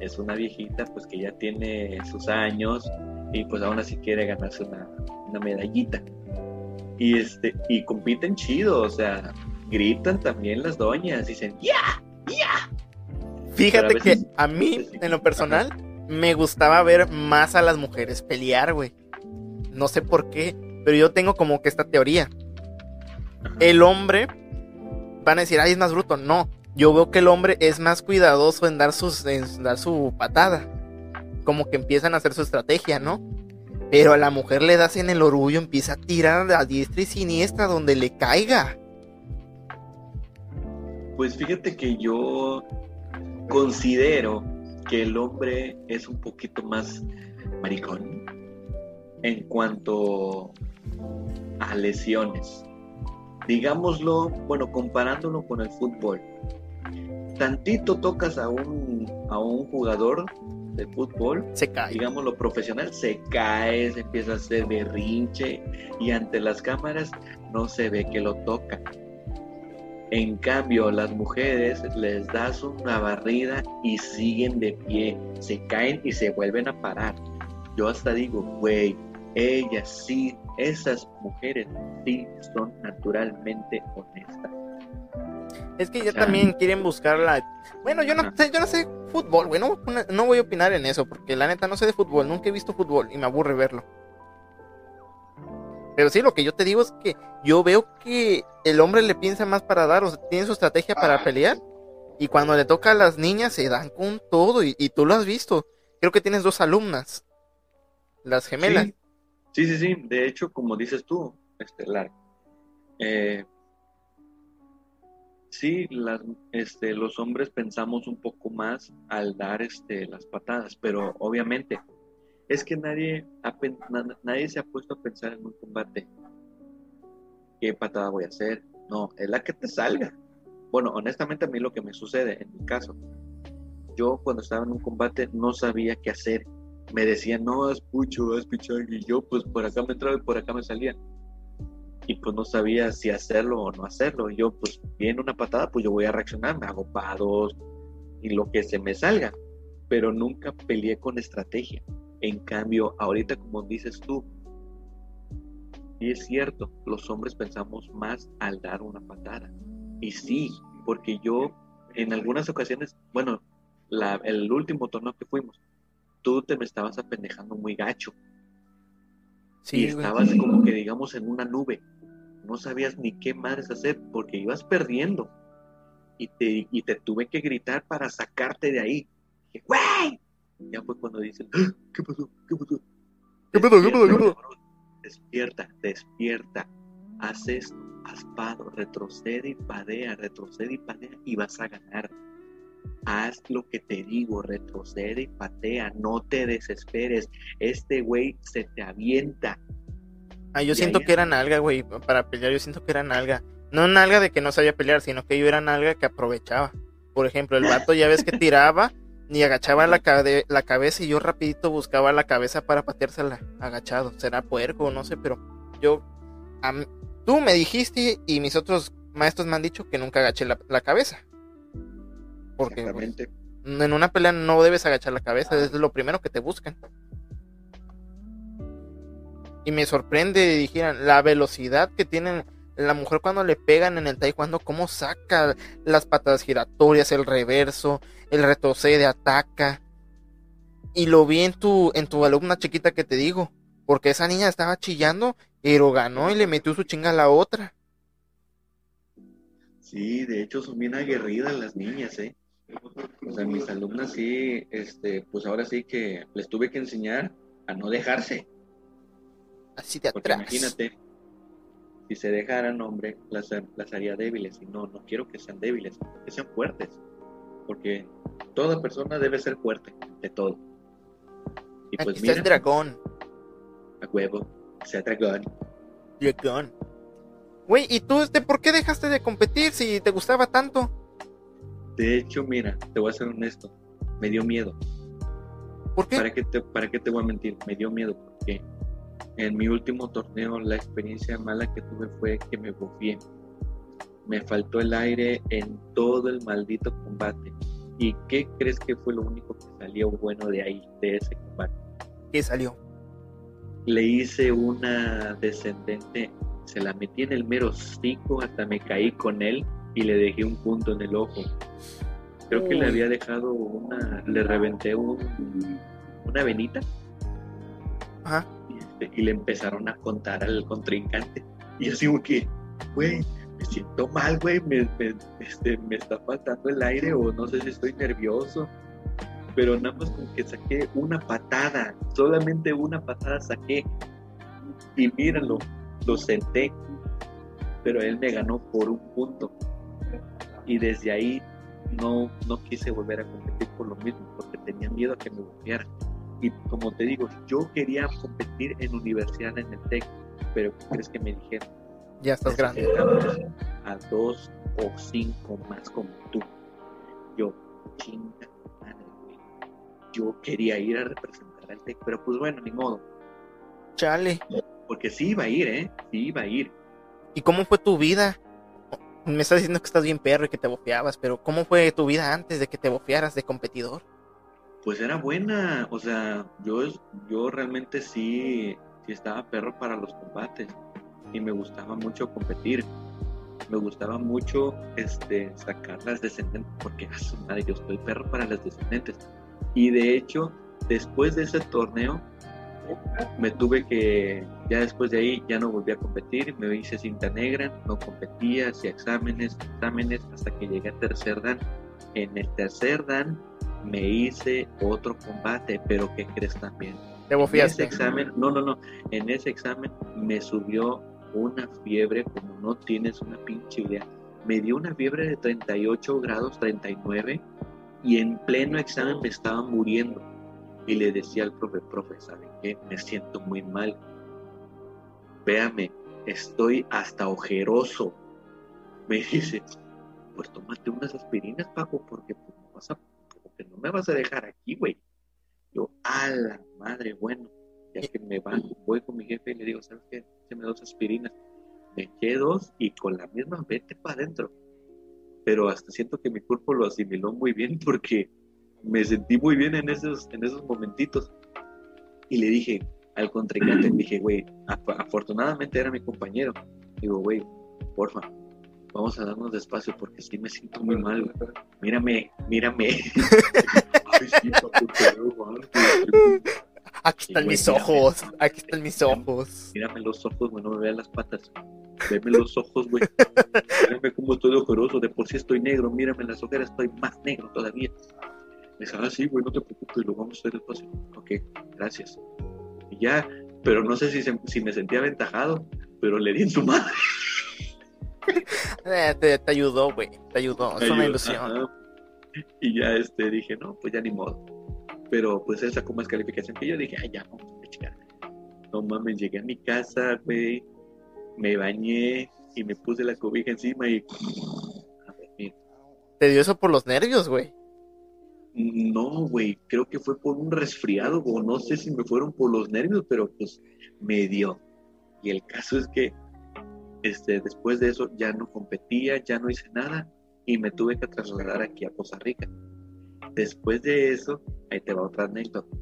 es una viejita pues que ya tiene sus años y pues aún así quiere ganarse una, una medallita. Y este, y compiten chido, o sea, gritan también las doñas, dicen, ¡ya! Fíjate Pero a veces- que a mí, en lo personal, me gustaba ver más a las mujeres pelear, güey. No sé por qué, pero yo tengo como que esta teoría. El hombre, van a decir, ay, es más bruto. No, yo veo que el hombre es más cuidadoso en dar, sus, en dar su patada. Como que empiezan a hacer su estrategia, ¿no? Pero a la mujer le das en el orgullo, empieza a tirar a diestra y siniestra donde le caiga. Pues fíjate que yo considero que el hombre es un poquito más maricón en cuanto a lesiones. digámoslo, bueno, comparándolo con el fútbol. Tantito tocas a un, a un jugador de fútbol, se cae. digámoslo profesional, se cae, se empieza a hacer berrinche y ante las cámaras no se ve que lo toca. En cambio, las mujeres les das una barrida y siguen de pie, se caen y se vuelven a parar. Yo hasta digo, güey, ellas sí, esas mujeres sí son naturalmente honestas. Es que ya también quieren buscar la... Bueno, yo no sé, yo no sé fútbol, güey, no, no voy a opinar en eso, porque la neta no sé de fútbol, nunca he visto fútbol y me aburre verlo. Pero sí, lo que yo te digo es que yo veo que el hombre le piensa más para dar, o sea, tiene su estrategia para pelear. Y cuando le toca a las niñas se dan con todo, y, tú lo has visto. Creo que tienes dos alumnas, las gemelas. Sí, sí, sí. De hecho, como dices tú, Estelar, eh, sí, las, este, los hombres pensamos un poco más al dar este, las patadas, pero obviamente es que nadie, nadie se ha puesto a pensar en un combate. ¿Qué patada voy a hacer? No, es la que te salga. Bueno, honestamente a mí lo que me sucede en mi caso, yo cuando estaba en un combate no sabía qué hacer. Me decían, no, es pucho, es pichón, y yo pues por acá me entraba y por acá me salía. Y pues no sabía si hacerlo o no hacerlo. Y yo pues viene una patada, pues yo voy a reaccionar, me hago pados y lo que se me salga. Pero nunca peleé con estrategia. En cambio, ahorita como dices tú, y es cierto, los hombres pensamos más al dar una patada. Y sí, porque yo en algunas ocasiones, bueno, el último torneo que fuimos, tú te me estabas apendejando muy gacho. Sí, y estabas como que digamos en una nube. No sabías ni qué madres hacer porque ibas perdiendo. Y te, y te tuve que gritar para sacarte de ahí. Dije, ¡Güey! Ya fue cuando dicen, ¡Ah! ¿qué pasó? ¿Qué pasó? ¿Qué pasó? ¿Qué pasó? Despierta, despierta. Haz esto, haz pado, retrocede y padea, retrocede y padea y vas a ganar. Haz lo que te digo, retrocede y patea, no te desesperes. Este güey se te avienta. Ah, yo siento que era nalga, güey, para pelear, yo siento que era nalga. No nalga de que no sabía pelear, sino que yo era nalga que aprovechaba. Por ejemplo, el vato ya ves que tiraba ni agachaba la, la cabeza y yo rapidito buscaba la cabeza para pateársela agachado. Será puerco, no sé, pero yo... tú me dijiste y mis otros maestros me han dicho que nunca agaché la, cabeza. Porque pues, en una pelea no debes agachar la cabeza, es lo primero que te buscan. Y me sorprende, dijeran, la velocidad que tienen la mujer cuando le pegan en el taekwondo, cómo saca las patadas giratorias, el reverso, el retrocede, ataca. Y lo vi en tu, en tu alumna chiquita que te digo, porque esa niña estaba chillando, pero ganó y le metió su chinga a la otra. Sí, de hecho son bien aguerridas las niñas, ¿eh? O sea, mis alumnas sí, este, pues ahora sí que les tuve que enseñar a no dejarse. Así de atrás. imagínate, si se dejaran, hombre, las, las haría débiles. Y no, no quiero que sean débiles, que sean fuertes. Porque toda persona debe ser fuerte, de todo. Y pues Aquí mira, dragón. A huevo, sea dragón. Dragón. Güey, ¿y tú este, por qué dejaste de competir si te gustaba tanto? De hecho, mira, te voy a ser honesto. Me dio miedo. ¿Por qué? ¿Para qué te, para qué te voy a mentir? Me dio miedo porque en mi último torneo la experiencia mala que tuve fue que me bufié. Me faltó el aire en todo el maldito combate. ¿Y qué crees que fue lo único que salió bueno de ahí, de ese combate? ¿Qué salió? Le hice una descendente, se la metí en el mero cico, hasta me caí con él y le dejé un punto en el ojo. Creo que le había dejado una, le reventé un, una venita. Ajá y le empezaron a contar al contrincante. Y así como que, güey, me siento mal, güey, me, este, me está faltando el aire o no sé si estoy nervioso. Pero nada más como que saqué una patada, solamente una patada saqué. Y míralo, lo senté. Pero él me ganó por un punto. Y desde ahí no, no quise volver a competir por lo mismo, porque tenía miedo a que me golpearan. Y como te digo, yo quería competir en universidad en el TEC, pero ¿qué crees que me dijeron? Ya estás grande. A dos o cinco más como tú. Yo, chinga madre, Yo quería ir a representar al TEC, pero pues bueno, ni modo. Chale. Porque sí iba a ir, ¿eh? Sí iba a ir. ¿Y cómo fue tu vida? Me estás diciendo que estás bien perro y que te bofeabas, pero ¿cómo fue tu vida antes de que te bofearas de competidor? Pues era buena, o sea, yo, yo realmente sí, sí estaba perro para los combates y me gustaba mucho competir. Me gustaba mucho este, sacar las descendentes, porque a su madre, yo estoy perro para las descendentes. Y de hecho, después de ese torneo, me tuve que, ya después de ahí, ya no volví a competir, me hice cinta negra, no competía, hacía exámenes, exámenes, hasta que llegué a tercer dan. En el tercer dan me hice otro combate, pero ¿qué crees también? ¿Te En ese examen, no, no, no, en ese examen me subió una fiebre como no tienes una pinche idea. Me dio una fiebre de 38 grados, 39, y en pleno examen me estaba muriendo. Y le decía al profe, profe, ¿sabe qué? Me siento muy mal. Véame, estoy hasta ojeroso. Me dice, pues tómate unas aspirinas, Paco, porque pues, no, vas a, porque no me vas a dejar aquí, güey. Yo, a la madre, bueno, ya que me van, voy con mi jefe y le digo, ¿sabes qué? me dos aspirinas. Me eché dos y con la misma vete para adentro. Pero hasta siento que mi cuerpo lo asimiló muy bien porque me sentí muy bien en esos, en esos momentitos. Y le dije al contrincante, dije, güey, afortunadamente era mi compañero. Digo, güey, porfa, vamos a darnos despacio porque sí me siento muy mal. Mírame, mírame. Aquí están mis ojos, aquí están mis ojos. Mírame los ojos, güey, no me vean las patas. Veme los ojos, güey. Mírame cómo estoy ojoroso, de por sí estoy negro, mírame las ojeras, estoy más negro todavía. Me dice, ah, sí, güey, no te preocupes, lo vamos a hacer despacio. Ok, gracias. Y ya, pero no sé si, si me sentía aventajado, pero le di en su madre. Eh, te, ayudó, güey, te ayudó, es una ilusión. Y ya este, dije, no, pues ya ni modo pero pues él sacó más calificación que yo. Dije, ay, ya, vamos a No mames, llegué a mi casa, güey, me bañé y me puse la cobija encima y a ¿Te dio eso por los nervios, güey? No, güey, creo que fue por un resfriado, o no sé si me fueron por los nervios, pero pues me dio. Y el caso es que este, después de eso ya no competía, ya no hice nada y me tuve que trasladar aquí a Costa Rica. Después de eso, ahí te va otra anécdota.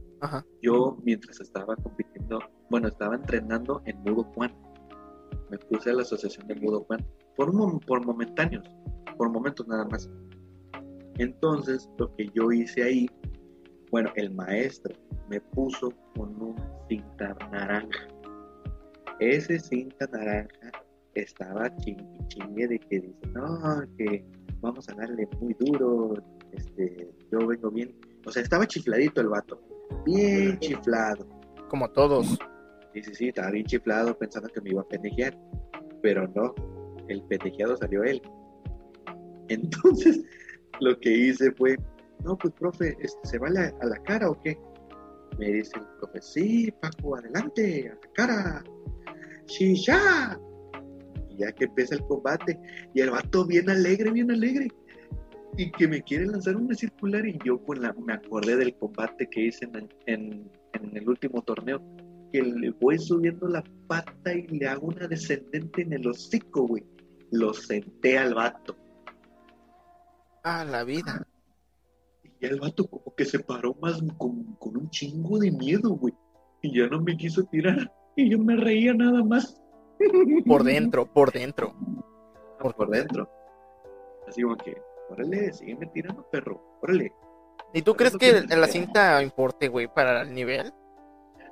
Yo, mientras estaba compitiendo, bueno, estaba entrenando en Mudo Juan. Me puse a la asociación de Mudo Juan por, por momentáneos, por momentos nada más. Entonces, lo que yo hice ahí, bueno, el maestro me puso con un cinta naranja. Ese cinta naranja estaba chingue, chingue de que dice, no, que vamos a darle muy duro, este, yo vengo bien. O sea, estaba chifladito el vato. Bien chiflado. Como todos. Sí, sí, sí, estaba bien chiflado pensando que me iba a pendejear. Pero no, el pendejeado salió él. Entonces, lo que hice fue, no, pues profe, este, ¿se va a la, cara o qué? Me dice el profe, sí, Paco, adelante, a la cara. Sí, ya. Ya que empieza el combate, y el vato bien alegre, bien alegre y que me quiere lanzar una circular y yo con la, me acordé del combate que hice en, el último torneo, que le voy subiendo la pata y le hago una descendente en el hocico, güey. Lo senté al vato. Ah, la vida. Y el vato como que se paró más con, con un chingo de miedo, güey. Y ya no me quiso tirar. Y yo me reía nada más. Por dentro, por dentro. Por, por dentro. Así como que, órale, sígueme tirando, perro, órale. ¿Y tú crees que la cinta importe, güey, para el nivel?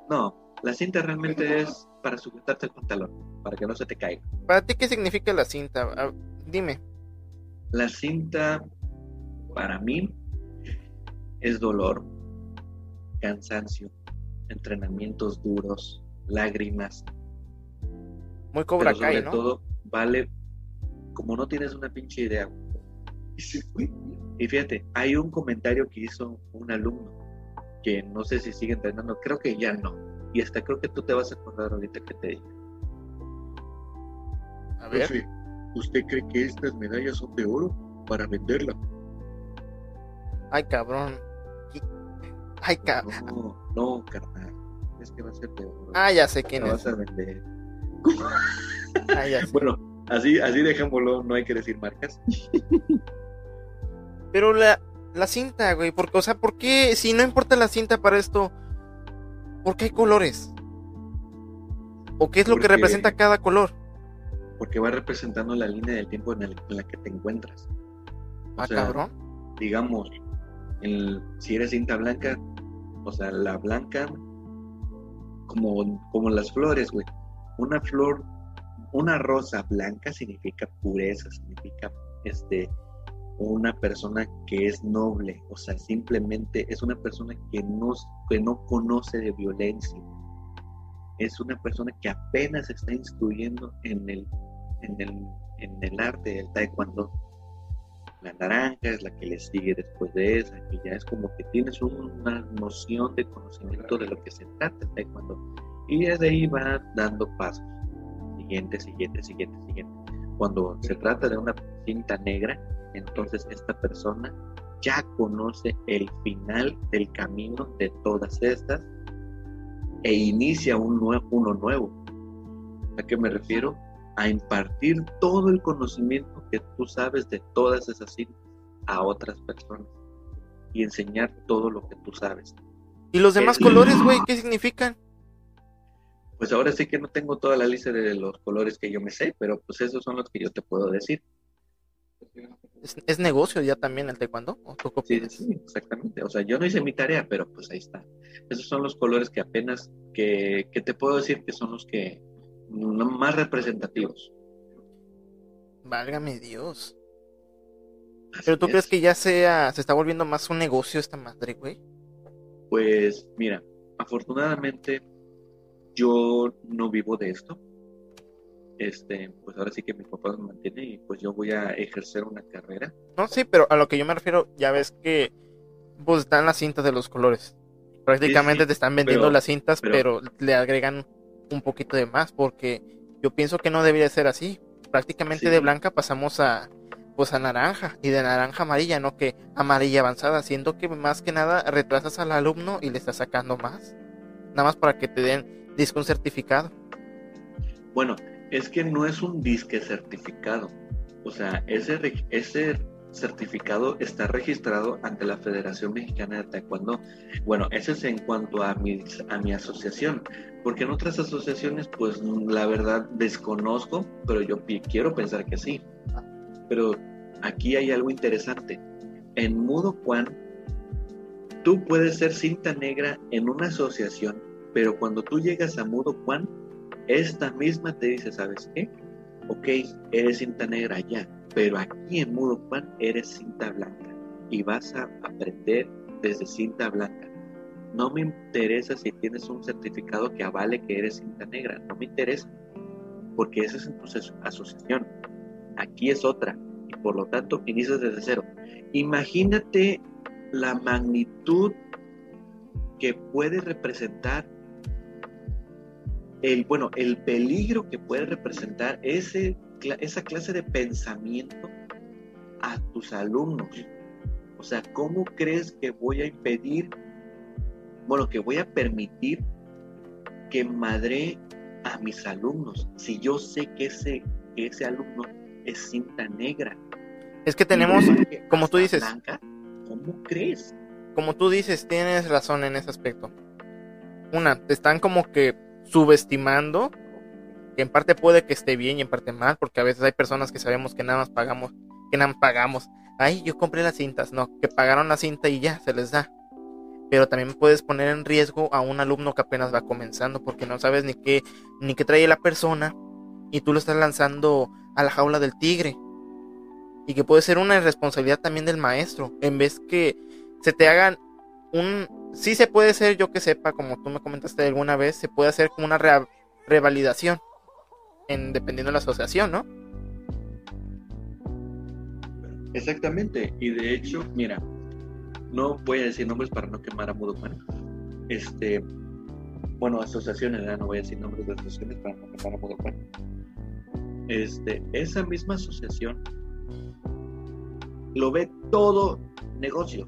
No, la cinta realmente es para sujetarte el pantalón, para que no se te caiga. ¿Para ti qué significa la cinta? Ah, dime. La cinta, para mí, es dolor, cansancio, entrenamientos duros, lágrimas. Muy cobra Pero sobre todo, vale, como no tienes una pinche idea, y fíjate, hay un comentario que hizo un alumno que no sé si sigue entrenando, creo que ya no. Y hasta creo que tú te vas a acordar ahorita que te digo. A ver. Profe, ¿usted cree que estas medallas son de oro para venderla? Ay, cabrón. Ay, cabrón. No, no, carnal. Es que va a ser de oro. Ah, ya sé quién la es. vas a vender. Ah, ya. Bueno, así, así dejémoslo, no hay que decir marcas. Pero la, la cinta, güey, porque, o sea, ¿por qué, si no importa la cinta para esto, ¿por qué hay colores? ¿O qué es lo que representa cada color? Porque va representando la línea del tiempo en, el- en la que te encuentras. O Ah, sea, cabrón. digamos, el- si eres cinta blanca, o sea, la blanca, como, como las flores, güey. Una flor, una rosa blanca significa pureza, significa este una persona que es noble, o sea, simplemente es una persona que no, que no conoce de violencia. Es una persona que apenas está instruyendo en el, en el, en el arte del taekwondo. La naranja es la que le sigue después de esa, que ya es como que tienes una noción de conocimiento de lo que se trata el taekwondo. Y desde ahí va dando pasos. Siguiente, siguiente, siguiente, siguiente. Cuando se trata de una cinta negra, entonces esta persona ya conoce el final del camino de todas estas e inicia un nue- uno nuevo. ¿A qué me refiero? A impartir todo el conocimiento que tú sabes de todas esas cintas a otras personas y enseñar todo lo que tú sabes. ¿Y los demás Eh, colores, güey, qué significan? Pues ahora sí que no tengo toda la lista de los colores que yo me sé, pero pues esos son los que yo te puedo decir. ¿Es, es negocio ya también el taekwondo? ¿O tú Sí, sí, exactamente. O sea, yo no hice mi tarea, pero pues ahí está. Esos son los colores que apenas, que, que te puedo decir que son los que más representativos. Válgame Dios. Así ¿Pero tú es. crees que ya sea, se está volviendo más un negocio esta madre, güey? Pues mira, afortunadamente yo no vivo de esto. Este, pues ahora sí que mi papá me mantiene y pues yo voy a ejercer una carrera. No, sí, pero a lo que yo me refiero, ya ves que pues están las cintas de los colores. Prácticamente Sí, sí, te están vendiendo pero- las cintas, pero, pero- le agregan un poquito de más, porque yo pienso que no debería ser así. Prácticamente Sí. de blanca pasamos a pues a naranja y de naranja amarilla, no que amarilla avanzada, siendo que más que nada retrasas al alumno y le estás sacando más. Nada más para que te den disco certificado. Bueno, es que no es un disque certificado. O sea, ese, ese certificado está registrado ante la Federación Mexicana de Taekwondo. Bueno, ese es en cuanto a mi, a mi asociación. Porque en otras asociaciones, pues la verdad desconozco, pero yo quiero pensar que sí. Pero aquí hay algo interesante. En Mudo Kwan, tú puedes ser cinta negra en una asociación, pero cuando tú llegas a Mudo Kwan, esta misma te dice, ¿sabes qué? Ok, eres cinta negra ya, pero aquí en Mudo Kwan eres cinta blanca y vas a aprender desde cinta blanca. No me interesa si tienes un certificado que avale que eres cinta negra, no me interesa, porque esa es en tu aso- asociación. Aquí es otra, y por lo tanto inicias desde cero. Imagínate la magnitud que puede representar el, bueno, el peligro que puede representar ese, esa clase de pensamiento a tus alumnos. O sea, ¿cómo crees que voy a impedir, bueno, que voy a permitir que madre a mis alumnos si yo sé que ese, que ese alumno es cinta negra? Es que tenemos, como tú dices, blanca, ¿cómo crees? como tú dices, tienes razón en ese aspecto. Una, te están como que subestimando, que en parte puede que esté bien y en parte mal, porque a veces hay personas que sabemos que nada más pagamos, que nada más pagamos. Ay, yo compré las cintas, no, que pagaron la cinta y ya, se les da. Pero también puedes poner en riesgo a un alumno que apenas va comenzando, porque no sabes ni qué, ni qué trae la persona, y tú lo estás lanzando a la jaula del tigre. Y que puede ser una irresponsabilidad también del maestro, en vez que se te hagan un... Sí se puede ser, yo que sepa, como tú me comentaste alguna vez, se puede hacer como una revalidación, en, dependiendo de la asociación, ¿no? Exactamente, y de hecho, mira, no voy a decir nombres para no quemar a Mudokan. Este, bueno, asociaciones, ¿verdad? no voy a decir nombres de asociaciones para no quemar a Mudokan. este, esa misma asociación lo ve todo negocio.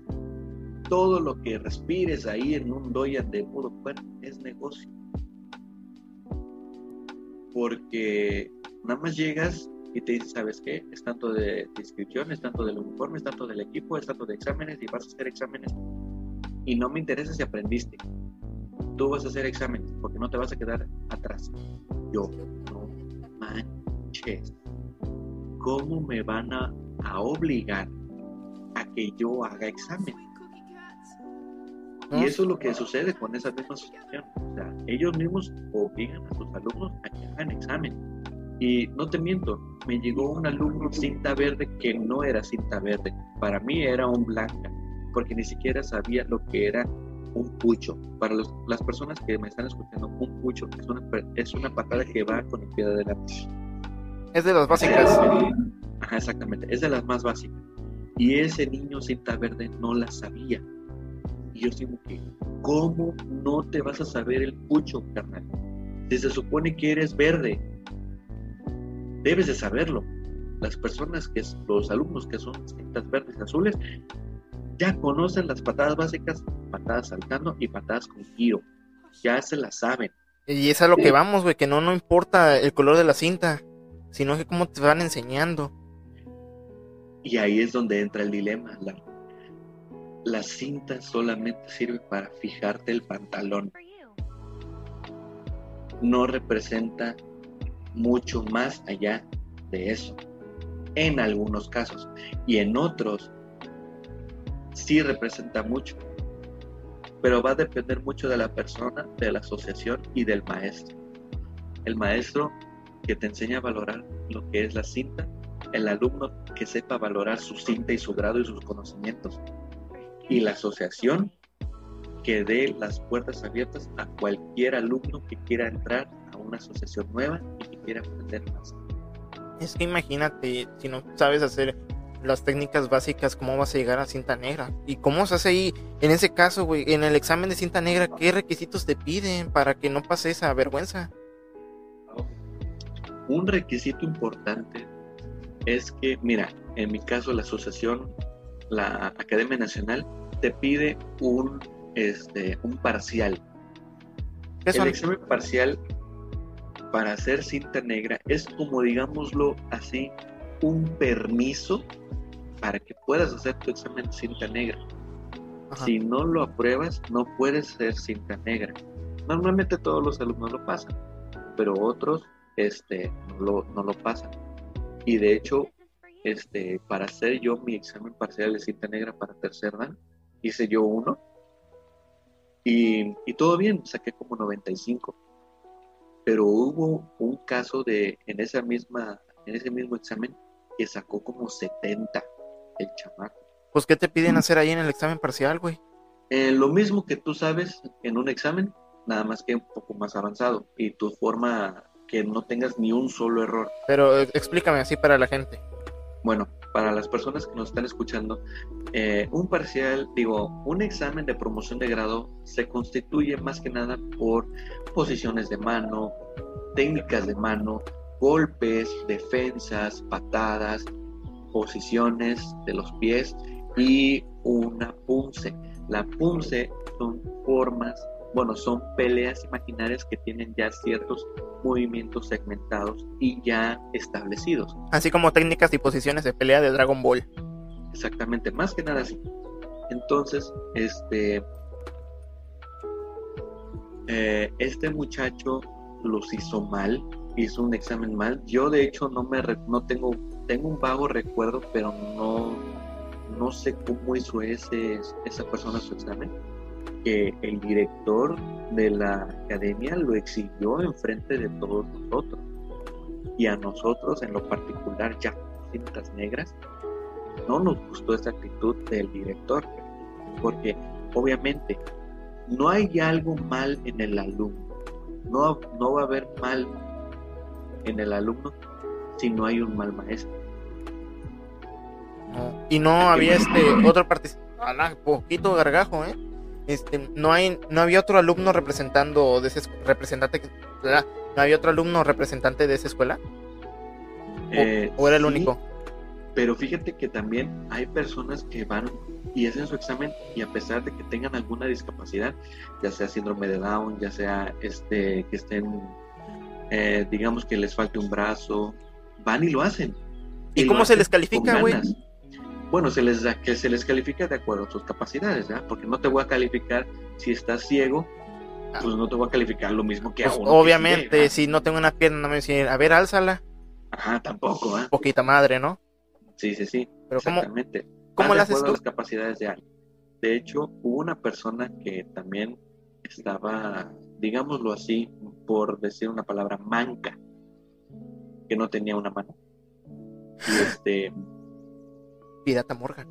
Todo lo que respires ahí en un doyan de puro cuerpo es negocio. Porque nada más llegas y te dicen, ¿sabes qué? Es tanto de, inscripción, es tanto del uniforme, es tanto del equipo, es tanto de exámenes y vas a hacer exámenes. Y no me interesa si aprendiste. Tú vas a hacer exámenes porque no te vas a quedar atrás. Yo, no manches. ¿Cómo me van a, obligar a que yo haga examen. Y eso es lo que sucede con esa misma asociación. O sea, ellos mismos obligan a sus alumnos a que hagan examen. Y no te miento, me llegó un alumno cinta verde que no era cinta verde. Para mí era un blanca, porque ni siquiera sabía lo que era un pucho. Para las personas que me están escuchando, un pucho es una, es una patada que va con el pie de adelante. Es de las básicas. Ajá, exactamente, es de las más básicas. Y ese niño cinta verde no la sabía. Y yo digo que, ¿cómo no te vas a saber el pucho, carnal? Si se supone que eres verde, debes de saberlo. Las personas que, los alumnos que son cintas verdes y azules, ya conocen las patadas básicas, patadas saltando y patadas con giro. Ya se las saben. Y es a lo que vamos, güey, que no, no importa el color de la cinta, sino que cómo te van enseñando. Y ahí es donde entra el dilema. La, cinta solamente sirve para fijarte el pantalón. No representa mucho más allá de eso. En algunos casos. Y en otros sí representa mucho. Pero va a depender mucho de la persona, de la asociación y del maestro. El maestro que te enseña a valorar lo que es la cinta el alumno que sepa valorar su cinta y su grado y sus conocimientos. Y la asociación que dé las puertas abiertas a cualquier alumno que quiera entrar a una asociación nueva y que quiera aprender más. Es que imagínate, si no sabes hacer las técnicas básicas, ¿cómo vas a llegar a cinta negra? ¿Y cómo se hace ahí? En ese caso, güey, en el examen de cinta negra, ¿qué requisitos te piden para que no pase esa vergüenza? Un requisito importante es que, mira, en mi caso la asociación, la Academia Nacional, te pide un, este, un parcial. El examen parcial para hacer cinta negra es como, digámoslo así, un permiso para que puedas hacer tu examen de cinta negra. Si no lo apruebas, no puedes ser cinta negra. Normalmente todos los alumnos lo pasan, pero otros este, no, lo, no lo pasan. Y de hecho, este, para hacer yo mi examen parcial de cinta negra para tercer dan, hice yo uno. Y, todo bien, saqué como 95. Pero hubo un caso de, en, esa misma, en ese mismo examen, que sacó como 70 el chamaco. Pues, ¿qué te piden hacer ahí en el examen parcial, güey? Eh, lo mismo que tú sabes en un examen, nada más que un poco más avanzado. Y tu forma que no tengas ni un solo error. Pero eh, explícame así para la gente. Bueno, para las personas que nos están escuchando, eh, un parcial, digo, un examen de promoción de grado se constituye más que nada por posiciones de mano, técnicas de mano, golpes, defensas, patadas, posiciones de los pies y una punce. La punce son formas bueno, son peleas imaginarias que tienen ya ciertos movimientos segmentados y ya establecidos. Así como técnicas y posiciones de pelea de Dragon Ball. Exactamente, más que nada así. Entonces, este, eh, este muchacho los hizo mal, hizo un examen mal. Yo de hecho no me no tengo tengo un vago recuerdo, pero no no sé cómo hizo ese esa persona su examen el director de la academia lo exhibió enfrente de todos nosotros. Y a nosotros, en lo particular, ya cintas negras, no nos gustó esa actitud del director, porque obviamente no hay algo mal en el alumno, no, no va a haber mal en el alumno si no hay un mal maestro. Y no había este otro participante, poquito gargajo, ¿eh? Este, no hay, no había otro alumno representando de ese representante, no había otro alumno representante de esa escuela. ¿O, era el único? Pero fíjate que también hay personas que van y hacen su examen y a pesar de que tengan alguna discapacidad, ya sea síndrome de Down, ya sea este que estén, eh, digamos que les falte un brazo, van y lo hacen. ¿Y, cómo se les califica, güey? Bueno, se les da, que se les califica de acuerdo a sus capacidades, ¿verdad? Porque no te voy a calificar si estás ciego, ah. pues no te voy a calificar lo mismo que a pues, uno Obviamente, si no tengo una pierna, no me dicen, a ver, álzala. Ajá, tampoco, ¿eh? Poquita madre, ¿no? Sí, sí, sí. Pero exactamente. ¿cómo, le haces tú? las capacidades de alguien. De hecho, hubo una persona que también estaba, digámoslo así, por decir una palabra, manca, que no tenía una mano. Y este. Pirata Morgan.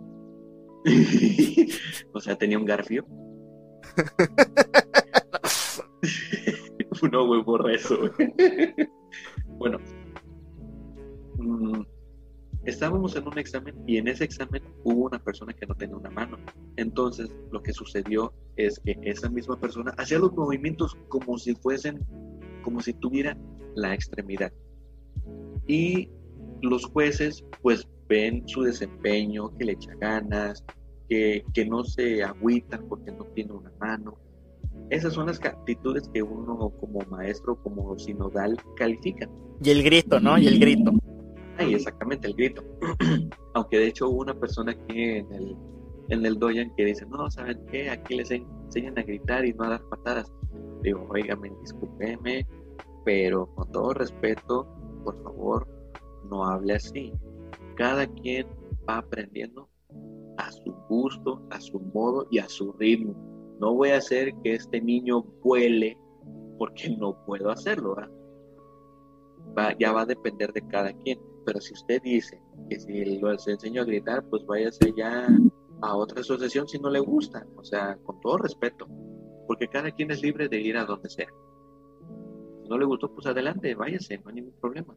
o sea, tenía un garfio. no, güey, por eso. bueno, Mm, estábamos en un examen y en ese examen hubo una persona que no tenía una mano. Entonces, lo que sucedió es que esa misma persona hacía los movimientos como si fuesen, como si tuviera la extremidad. Y los jueces, pues, ven su desempeño, que le echa ganas, que, que no se agüitan porque no tiene una mano. Esas son las actitudes que uno como maestro, como sinodal, califica. Y el grito, ¿no? Y el grito. Ay, exactamente, el grito. Aunque de hecho hubo una persona aquí en el, en el Doyan que dice, no, ¿saben qué? Aquí les enseñan a gritar y no a dar patadas. Digo, oígame, discúlpeme, pero con todo respeto, por favor, no hable así. Cada quien va aprendiendo a su gusto, a su modo y a su ritmo. No voy a hacer que este niño vuele porque no puedo hacerlo. ya va a depender de cada quien. Pero si usted dice que si lo enseño a gritar, pues váyase ya a otra asociación si no le gusta. O sea, con todo respeto. Porque cada quien es libre de ir a donde sea. Si no le gustó, pues adelante, váyase, no hay ningún problema.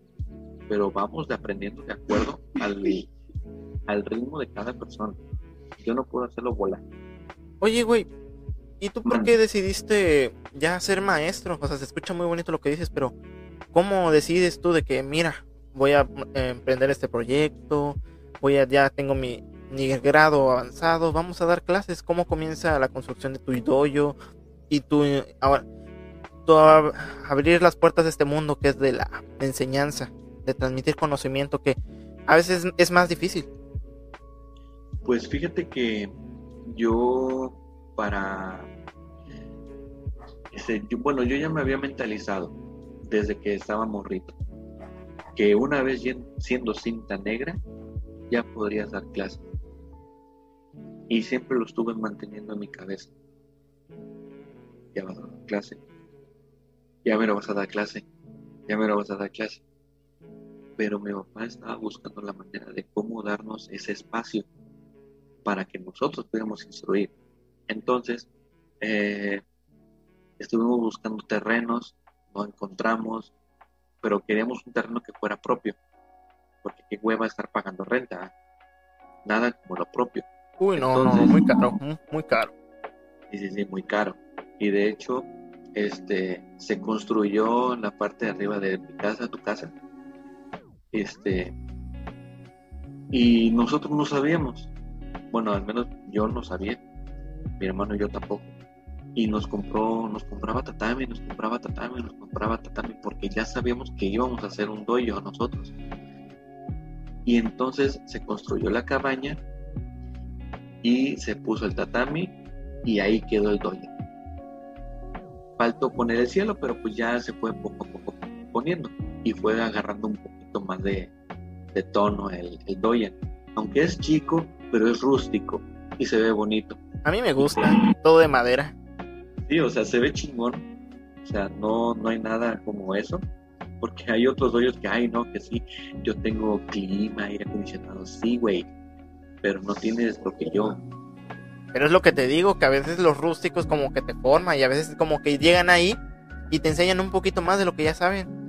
Pero vamos aprendiendo de acuerdo al, al ritmo de cada persona. Yo no puedo hacerlo volar. Oye, güey, ¿y tú por qué decidiste ya ser maestro? O sea, se escucha muy bonito lo que dices, pero ¿cómo decides tú de que, mira, voy a eh, emprender este proyecto, voy a, ya tengo mi, grado avanzado, vamos a dar clases, cómo comienza la construcción de tu dojo y tu, ahora, abrir las puertas de este mundo que es de la enseñanza, de transmitir conocimiento que a veces es más difícil. Pues fíjate que yo para este, bueno, yo ya me había mentalizado desde que estaba morrito que una vez siendo cinta negra ya podrías dar clase. Y siempre lo estuve manteniendo en mi cabeza. Ya vas a dar clase. Ya me lo vas a dar clase. Ya me lo vas a dar clase. Pero mi papá estaba buscando la manera de cómo darnos ese espacio para que nosotros pudiéramos instruir. Entonces, eh, estuvimos buscando terrenos, no encontramos, pero queríamos un terreno que fuera propio, porque qué hueva estar pagando renta, nada como lo propio. Uy, no, no, muy caro, muy caro. Sí, sí, sí, muy caro. Y de hecho, este, se construyó en la parte de arriba de mi casa, tu casa, este, y nosotros no sabíamos, bueno, al menos yo no sabía, mi hermano y yo tampoco y nos compró, nos compraba tatami, nos compraba tatami, nos compraba tatami, porque ya sabíamos que íbamos a hacer un doyo nosotros. Y entonces se construyó la cabaña y se puso el tatami y ahí quedó el doyo. Faltó poner el cielo, pero pues ya se fue poco a poco poniendo y fue agarrando un poquito más de, tono el, el doya. Aunque es chico, pero es rústico y se ve bonito. A mí me gusta, todo de madera. Sí, o sea, se ve chingón. O sea, no, no hay nada como eso. Porque hay otros hoyos que hay, ¿no? Que sí, yo tengo clima, aire acondicionado, sí, güey. Pero no tienes lo que yo. Pero es lo que te digo, que a veces los rústicos como que te forman y a veces como que llegan ahí y te enseñan un poquito más de lo que ya saben.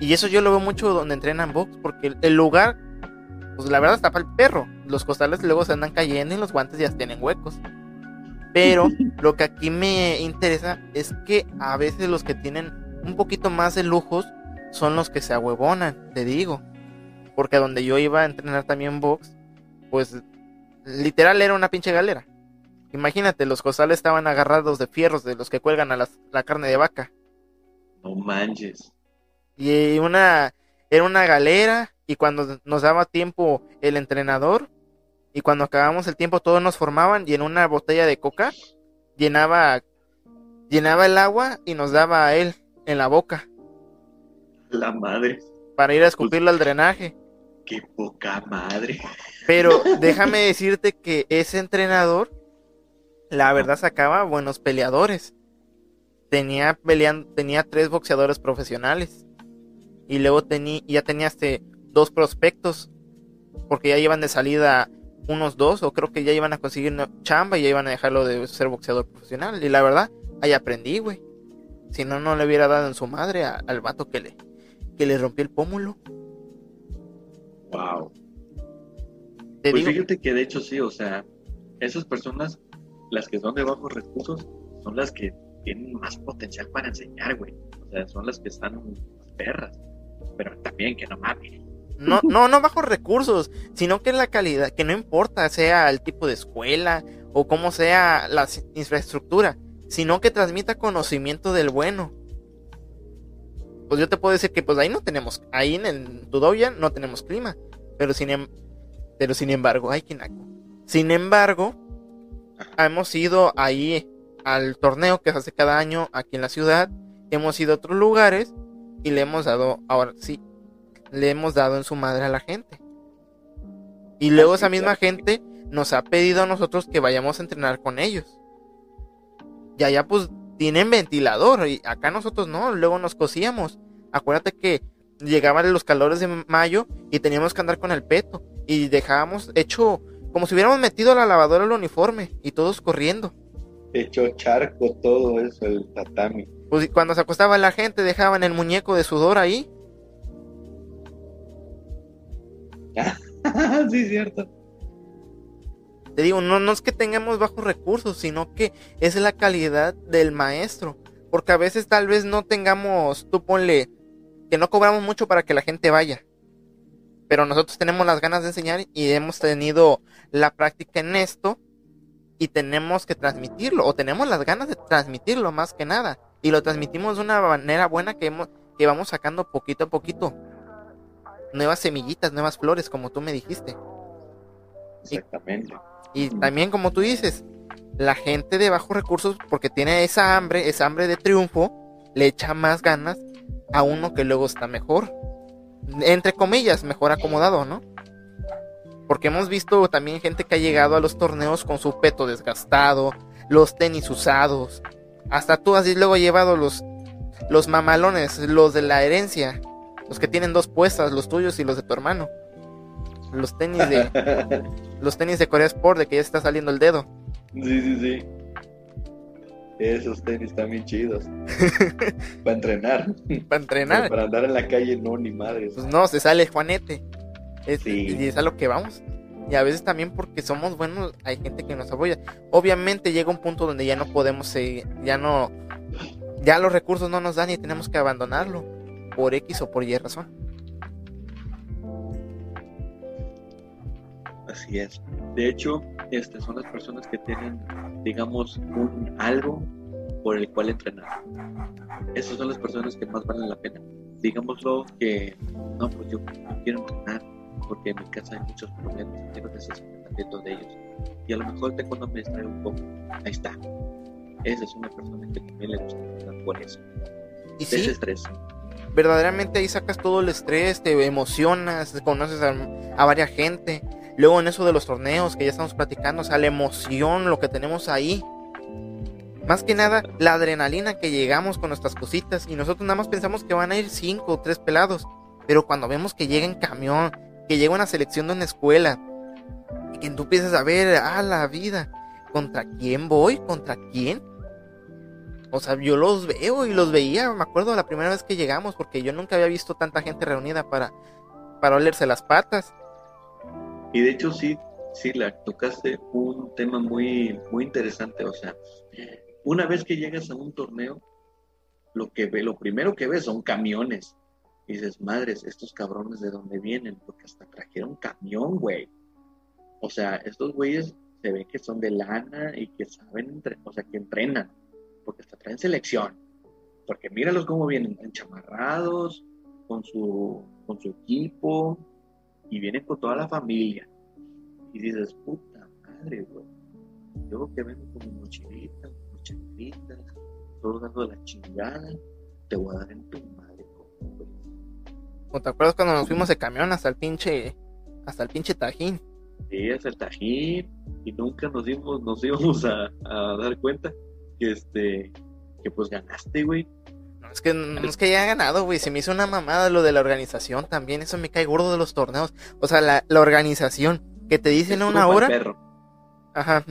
Y eso yo lo veo mucho donde entrenan box, porque el lugar, pues la verdad está para el perro. Los costales luego se andan cayendo y los guantes ya tienen huecos. Pero lo que aquí me interesa es que a veces los que tienen un poquito más de lujos son los que se ahuevonan, te digo. Porque donde yo iba a entrenar también box, pues literal era una pinche galera. Imagínate, los costales estaban agarrados de fierros de los que cuelgan a la carne de vaca. No manches. Y una, era una galera y cuando nos daba tiempo el entrenador y cuando acabamos el tiempo todos nos formaban y en una botella de coca llenaba, llenaba el agua y nos daba a él en la boca. La madre. Para ir a escupirlo al drenaje. Qué poca madre. Pero déjame decirte que ese entrenador, la verdad, sacaba buenos peleadores. Tenía, peleando, tenía tres boxeadores profesionales. Y luego tenía, ya tenía este, dos prospectos. Porque ya iban de salida unos dos, o creo que ya iban a conseguir una chamba y ya iban a dejarlo de ser boxeador profesional. Y la verdad, ahí aprendí, güey. Si no, no le hubiera dado en su madre al vato que le, que le rompió el pómulo. Wow. pues fíjate que de hecho sí, o sea, esas personas, las que son de bajos recursos, son las que tienen más potencial para enseñar, güey. O sea, son las que están perras. Pero también que no mames. No, no, no bajos recursos, sino que la calidad, que no importa sea el tipo de escuela o cómo sea la infraestructura, sino que transmita conocimiento del bueno pues yo te puedo decir que pues ahí no tenemos, ahí en el no tenemos clima, pero sin, em, pero sin embargo, hay Kinako. Sin embargo, hemos ido ahí al torneo que se hace cada año aquí en la ciudad, hemos ido a otros lugares y le hemos dado, ahora sí, le hemos dado en su madre a la gente. Y luego esa misma gente nos ha pedido a nosotros que vayamos a entrenar con ellos. Y allá pues tienen ventilador y acá nosotros no, luego nos cosíamos. Acuérdate que llegaban los calores de mayo y teníamos que andar con el peto y dejábamos hecho como si hubiéramos metido a la lavadora el uniforme y todos corriendo. Hecho charco todo eso, el tatami. Pues cuando se acostaba la gente dejaban el muñeco de sudor ahí. sí, cierto. Te digo, no, no es que tengamos bajos recursos, sino que es la calidad del maestro. Porque a veces tal vez no tengamos, tú ponle, que no cobramos mucho para que la gente vaya. Pero nosotros tenemos las ganas de enseñar y hemos tenido la práctica en esto y tenemos que transmitirlo o tenemos las ganas de transmitirlo más que nada y lo transmitimos de una manera buena que, hemos, que vamos sacando poquito a poquito nuevas semillitas, nuevas flores como tú me dijiste. Exactamente. Y también, como tú dices, la gente de bajos recursos, porque tiene esa hambre, esa hambre de triunfo, le echa más ganas a uno que luego está mejor. Entre comillas, mejor acomodado, ¿no? Porque hemos visto también gente que ha llegado a los torneos con su peto desgastado, los tenis usados. Hasta tú has luego llevado los, los mamalones, los de la herencia, los que tienen dos puestas, los tuyos y los de tu hermano los tenis de los tenis de Corea Sport de que ya está saliendo el dedo. Sí, sí, sí. Esos tenis también chidos. para entrenar. Para entrenar. para andar en la calle no ni madre. Pues no, se sale Juanete. Y es a lo que vamos. Y a veces también porque somos buenos, hay gente que nos apoya. Obviamente llega un punto donde ya no podemos seguir, ya no, ya los recursos no nos dan y tenemos que abandonarlo por X o por Y razón. Así es. De hecho, este, son las personas que tienen, digamos, un algo por el cual entrenar. Esas son las personas que más valen la pena. Digámoslo que, no, pues yo, quiero entrenar porque en mi casa hay muchos problemas, quiero necesito de ellos. Y a lo mejor te cuando me distrae un poco. Ahí está. Esa es una persona que también le gusta entrenar por eso. ¿Y sí? estrés. Verdaderamente ahí sacas todo el estrés, te emocionas, conoces a, a varias gente Luego en eso de los torneos que ya estamos platicando, o sea, la emoción, lo que tenemos ahí. Más que nada, la adrenalina que llegamos con nuestras cositas y nosotros nada más pensamos que van a ir cinco o tres pelados. Pero cuando vemos que llega en camión, que llega una selección de una escuela y que tú empiezas a ver, ah, la vida, ¿contra quién voy? ¿Contra quién? O sea, yo los veo y los veía, me acuerdo la primera vez que llegamos, porque yo nunca había visto tanta gente reunida para, para olerse las patas. Y de hecho sí, sí, la tocaste un tema muy, muy interesante. O sea, una vez que llegas a un torneo, lo que ve, lo primero que ves son camiones. Y dices, madres, estos cabrones de dónde vienen, porque hasta trajeron camión, güey. O sea, estos güeyes se ve que son de lana y que saben, o sea, que entrenan, porque hasta traen selección. Porque míralos cómo vienen, enchamarrados, con su, con su equipo, y vienen con toda la familia. Y dices, puta madre, güey. Yo que vengo con mi mochilita, mochilitas, todo dando la chingada, te voy a dar en tu madre. ¿O te acuerdas cuando nos fuimos de camión hasta el pinche, hasta el pinche Tajín? Sí, hasta el Tajín, y nunca nos dimos, nos íbamos a, a dar cuenta que este, que pues ganaste, güey. No es que no es que haya ganado, güey. Se me hizo una mamada lo de la organización también. Eso me cae gordo de los torneos. O sea, la, la organización que te dicen a una hora. Perro. Ajá.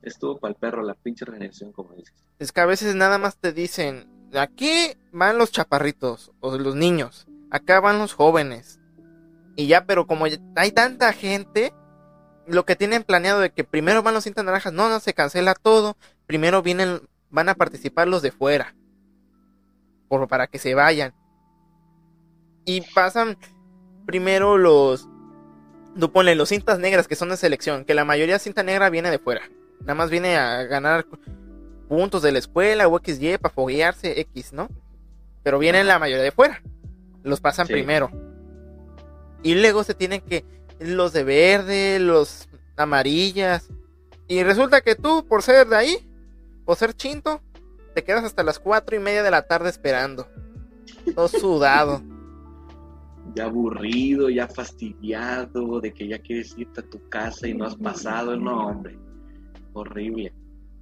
Estuvo para el perro la pinche organización, como dices. Es que a veces nada más te dicen, aquí van los chaparritos o los niños, acá van los jóvenes. Y ya, pero como hay tanta gente, lo que tienen planeado de que primero van los cintas naranjas, no, no, se cancela todo. Primero vienen, van a participar los de fuera. Por, para que se vayan. Y pasan primero los, tú los cintas negras que son de selección, que la mayoría de cinta negra viene de fuera. Nada más viene a ganar puntos de la escuela o XY para foguearse X, ¿no? Pero vienen la mayoría de fuera. Los pasan Sí. primero. Y luego se tienen que los de verde, los amarillas. Y resulta que tú, por ser de ahí, por ser chinto, te quedas hasta las cuatro y media de la tarde esperando. Todo sudado. Ya aburrido, ya fastidiado, de que ya quieres irte a tu casa y no has pasado. No, hombre. Horrible.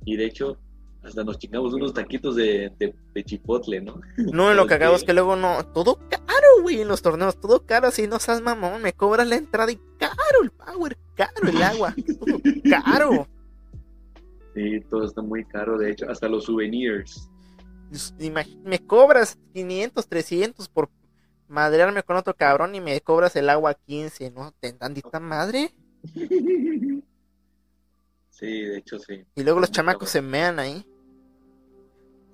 Y de hecho, hasta nos chingamos unos taquitos de, de, de chipotle, ¿no? No, lo cagado es que luego no. Todo caro, güey, en los torneos. Todo caro, así no seas mamón. Me cobras la entrada y caro el power, caro el agua. Todo caro. Sí, todo está muy caro. De hecho, hasta los souvenirs. Imag- Me cobras 500, 300 por madrearme con otro cabrón y me cobras el agua 15, ¿no? ¿Te tantita madre? Sí, de hecho, sí. Y luego los chamacos se mean ahí.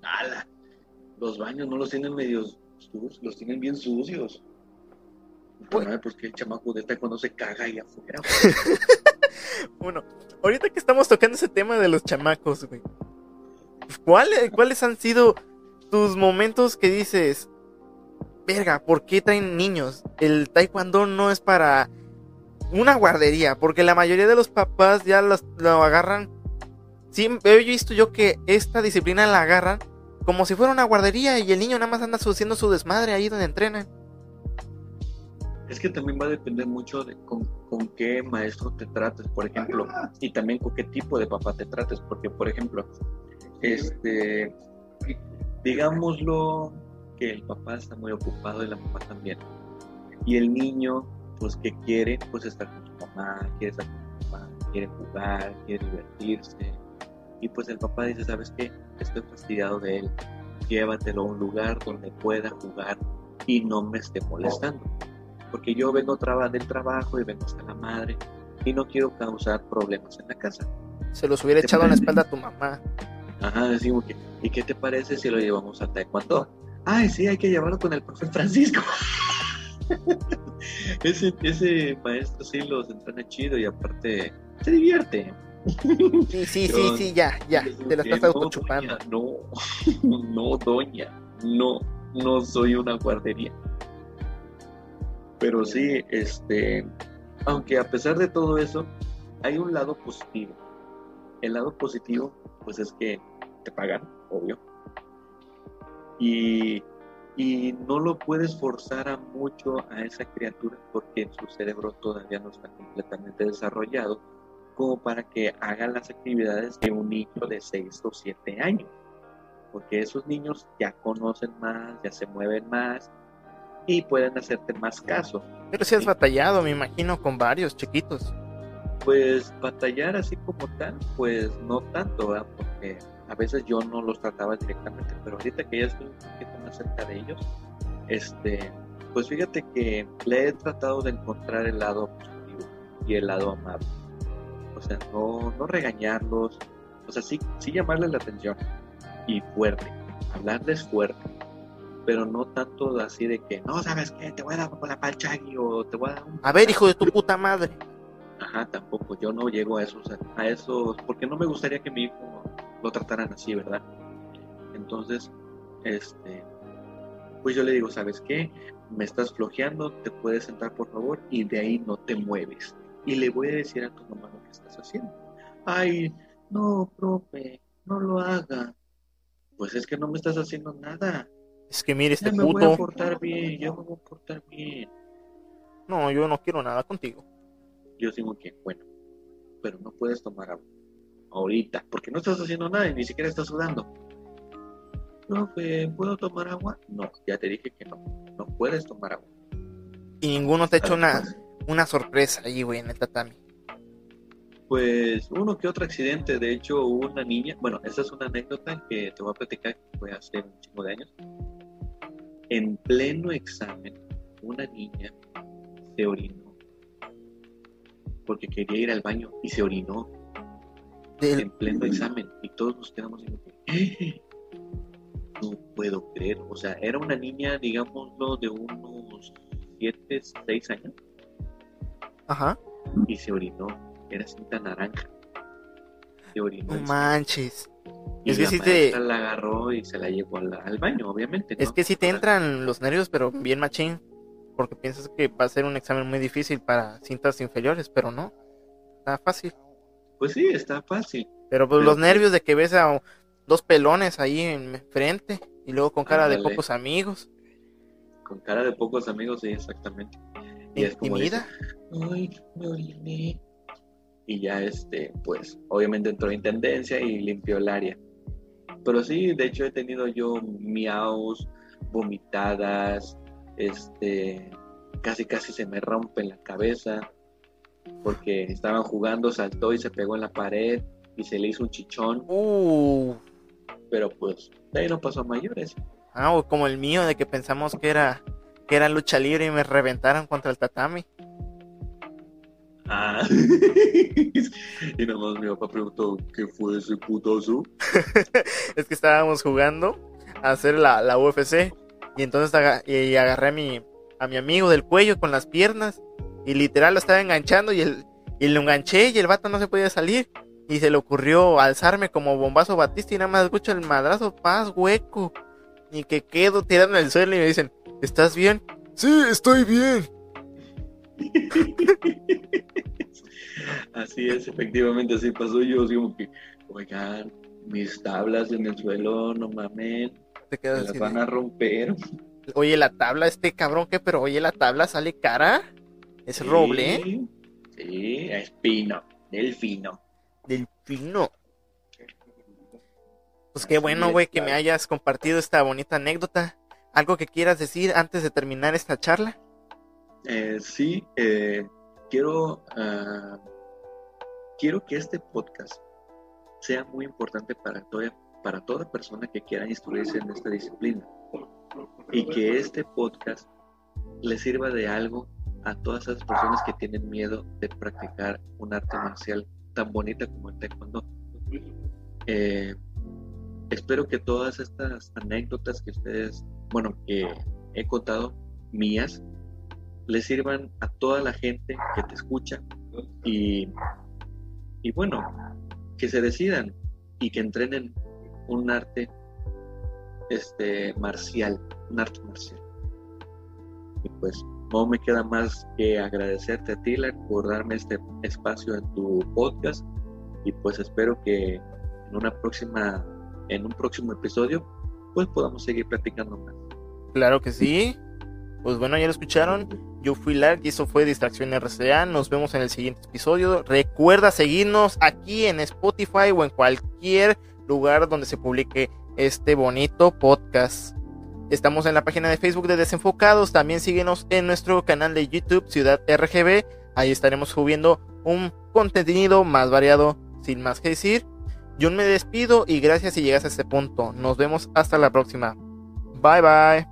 ¡Hala! Los baños no los tienen medios sucios, los tienen bien sucios. Uy. No, pues que el chamaco de cuando se caga ahí afuera. Bueno, ahorita que estamos tocando ese tema de los chamacos, güey. ¿Cuáles, ¿Cuáles han sido tus momentos que dices, verga, ¿por qué traen niños? El taekwondo no es para una guardería, porque la mayoría de los papás ya los, lo agarran. Sí, he visto yo que esta disciplina la agarran como si fuera una guardería y el niño nada más anda haciendo su desmadre ahí donde entrenan. Es que también va a depender mucho de con, con qué maestro te trates, por ejemplo, y también con qué tipo de papá te trates, porque, por ejemplo, este, digámoslo que el papá está muy ocupado y la mamá también, y el niño, pues, que quiere, pues, estar con su mamá, quiere estar con su mamá, quiere jugar, quiere divertirse, y pues el papá dice, ¿sabes qué? Estoy fastidiado de él, llévatelo a un lugar donde pueda jugar y no me esté molestando porque yo vengo traba del trabajo y vengo hasta la madre y no quiero causar problemas en la casa. Se los hubiera ¿Te echado en la espalda a tu mamá. Ajá, decimos que, ¿y qué te parece si lo llevamos a Taekwondo? Ay, sí, hay que llevarlo con el profe Francisco. ese, ese maestro sí los entrena chido y aparte se divierte. Sí, sí, sí, Yo- sí, ya, ya. Te la estás autochupando. No, no, doña, no, no soy una guardería. Pero sí, este, aunque a pesar de todo eso, hay un lado positivo. El lado positivo, pues es que te pagan, obvio. Y, y no lo puedes forzar a mucho a esa criatura porque su cerebro todavía no está completamente desarrollado como para que haga las actividades de un niño de 6 o 7 años. Porque esos niños ya conocen más, ya se mueven más y pueden hacerte más caso. Pero si has batallado, me imagino, con varios chiquitos. Pues batallar así como tal, pues no tanto, ¿verdad? Porque a veces yo no los trataba directamente, pero ahorita que ya estoy un poquito más cerca de ellos, este, pues fíjate que le he tratado de encontrar el lado positivo y el lado amable. O sea, no, no regañarlos, o sea, sí, sí llamarles la atención y fuerte, hablarles fuerte, pero no tanto así de que, no, ¿sabes qué? Te voy a dar con la palchagui o te voy a dar un... A ver, hijo de tu puta madre. Ajá, tampoco, yo no llego a eso, a eso, porque no me gustaría que mi hijo lo trataran así, ¿verdad? Entonces, este, pues yo le digo, ¿sabes qué? Me estás flojeando, te puedes sentar por favor y de ahí no te mueves. Y le voy a decir a tu mamá lo que estás haciendo. Ay, no, profe, no lo haga. Pues es que no me estás haciendo nada. Es que mire este ya me voy a portar bien, yo me voy a portar bien. No, yo no quiero nada contigo. Yo digo que, bueno, pero no puedes tomar agua. Ahorita, porque no estás haciendo nada y ni siquiera estás sudando. Profe, ¿puedo tomar agua? No, ya te dije que no. No puedes tomar agua. Y ninguno te ha hecho una, una sorpresa ahí, güey, en el tatami. Pues uno que otro accidente, de hecho una niña, bueno, esa es una anécdota que te voy a platicar que fue hace un chingo de años. En pleno examen, una niña se orinó porque quería ir al baño y se orinó en pleno examen y todos nos quedamos en ¡Eh! no puedo creer, o sea, era una niña, digámoslo, de unos 7, 6 años. Ajá. Y se orinó era cinta naranja. No manches. Y es que si te. La agarró y se la llevó al, baño, obviamente. Es que si te entran los nervios, pero bien machín. Porque piensas que va a ser un examen muy difícil para cintas inferiores, pero no. Está fácil. Pues sí, está fácil. Pero pues los nervios de que ves a dos pelones ahí en frente y luego con cara de pocos amigos. Con cara de pocos amigos, sí, exactamente. Y es como Ay, me oriné y ya este, pues obviamente entró en tendencia y limpió el área. Pero sí, de hecho he tenido yo miaus, vomitadas, este, casi casi se me rompe la cabeza porque estaban jugando, saltó y se pegó en la pared y se le hizo un chichón. Uh. Pero pues de ahí no pasó a mayores. Ah, o como el mío de que pensamos que era que era lucha libre y me reventaron contra el tatami. Ah. y nada más mi papá preguntó, ¿qué fue ese putazo? es que estábamos jugando a hacer la, la UFC y entonces y agarré a mi, a mi amigo del cuello con las piernas y literal lo estaba enganchando y, el, y lo enganché y el vato no se podía salir. Y se le ocurrió alzarme como bombazo Batista y nada más escucho el madrazo, paz, hueco. Y que quedo tirando en el suelo y me dicen, ¿estás bien? Sí, estoy bien. así es, efectivamente, así pasó. Yo digo que, oigan, mis tablas en el suelo, no mamen, Te quedas las van a romper. Oye, la tabla, este cabrón que, pero oye, la tabla sale cara. Es roble, ¿eh? Sí, es pino, del fino. Pues qué bueno, güey, que me hayas compartido esta bonita anécdota. ¿Algo que quieras decir antes de terminar esta charla? Eh, sí, eh, quiero, ah, quiero que este podcast sea muy importante para toda, para toda persona que quiera instruirse en esta disciplina y que este podcast le sirva de algo a todas esas personas que tienen miedo de practicar un arte marcial tan bonita como el taekwondo. Eh, espero que todas estas anécdotas que ustedes, bueno, que he contado, mías, le sirvan a toda la gente que te escucha y, y bueno, que se decidan y que entrenen un arte este marcial, un arte marcial. Y pues no me queda más que agradecerte a ti por darme este espacio en tu podcast y pues espero que en una próxima en un próximo episodio pues podamos seguir platicando más. Claro que sí. Pues bueno, ya lo escucharon. Yo fui Lark y eso fue Distracción RCA. Nos vemos en el siguiente episodio. Recuerda seguirnos aquí en Spotify o en cualquier lugar donde se publique este bonito podcast. Estamos en la página de Facebook de Desenfocados. También síguenos en nuestro canal de YouTube Ciudad RGB. Ahí estaremos subiendo un contenido más variado. Sin más que decir, yo me despido y gracias si llegas a este punto. Nos vemos hasta la próxima. Bye bye.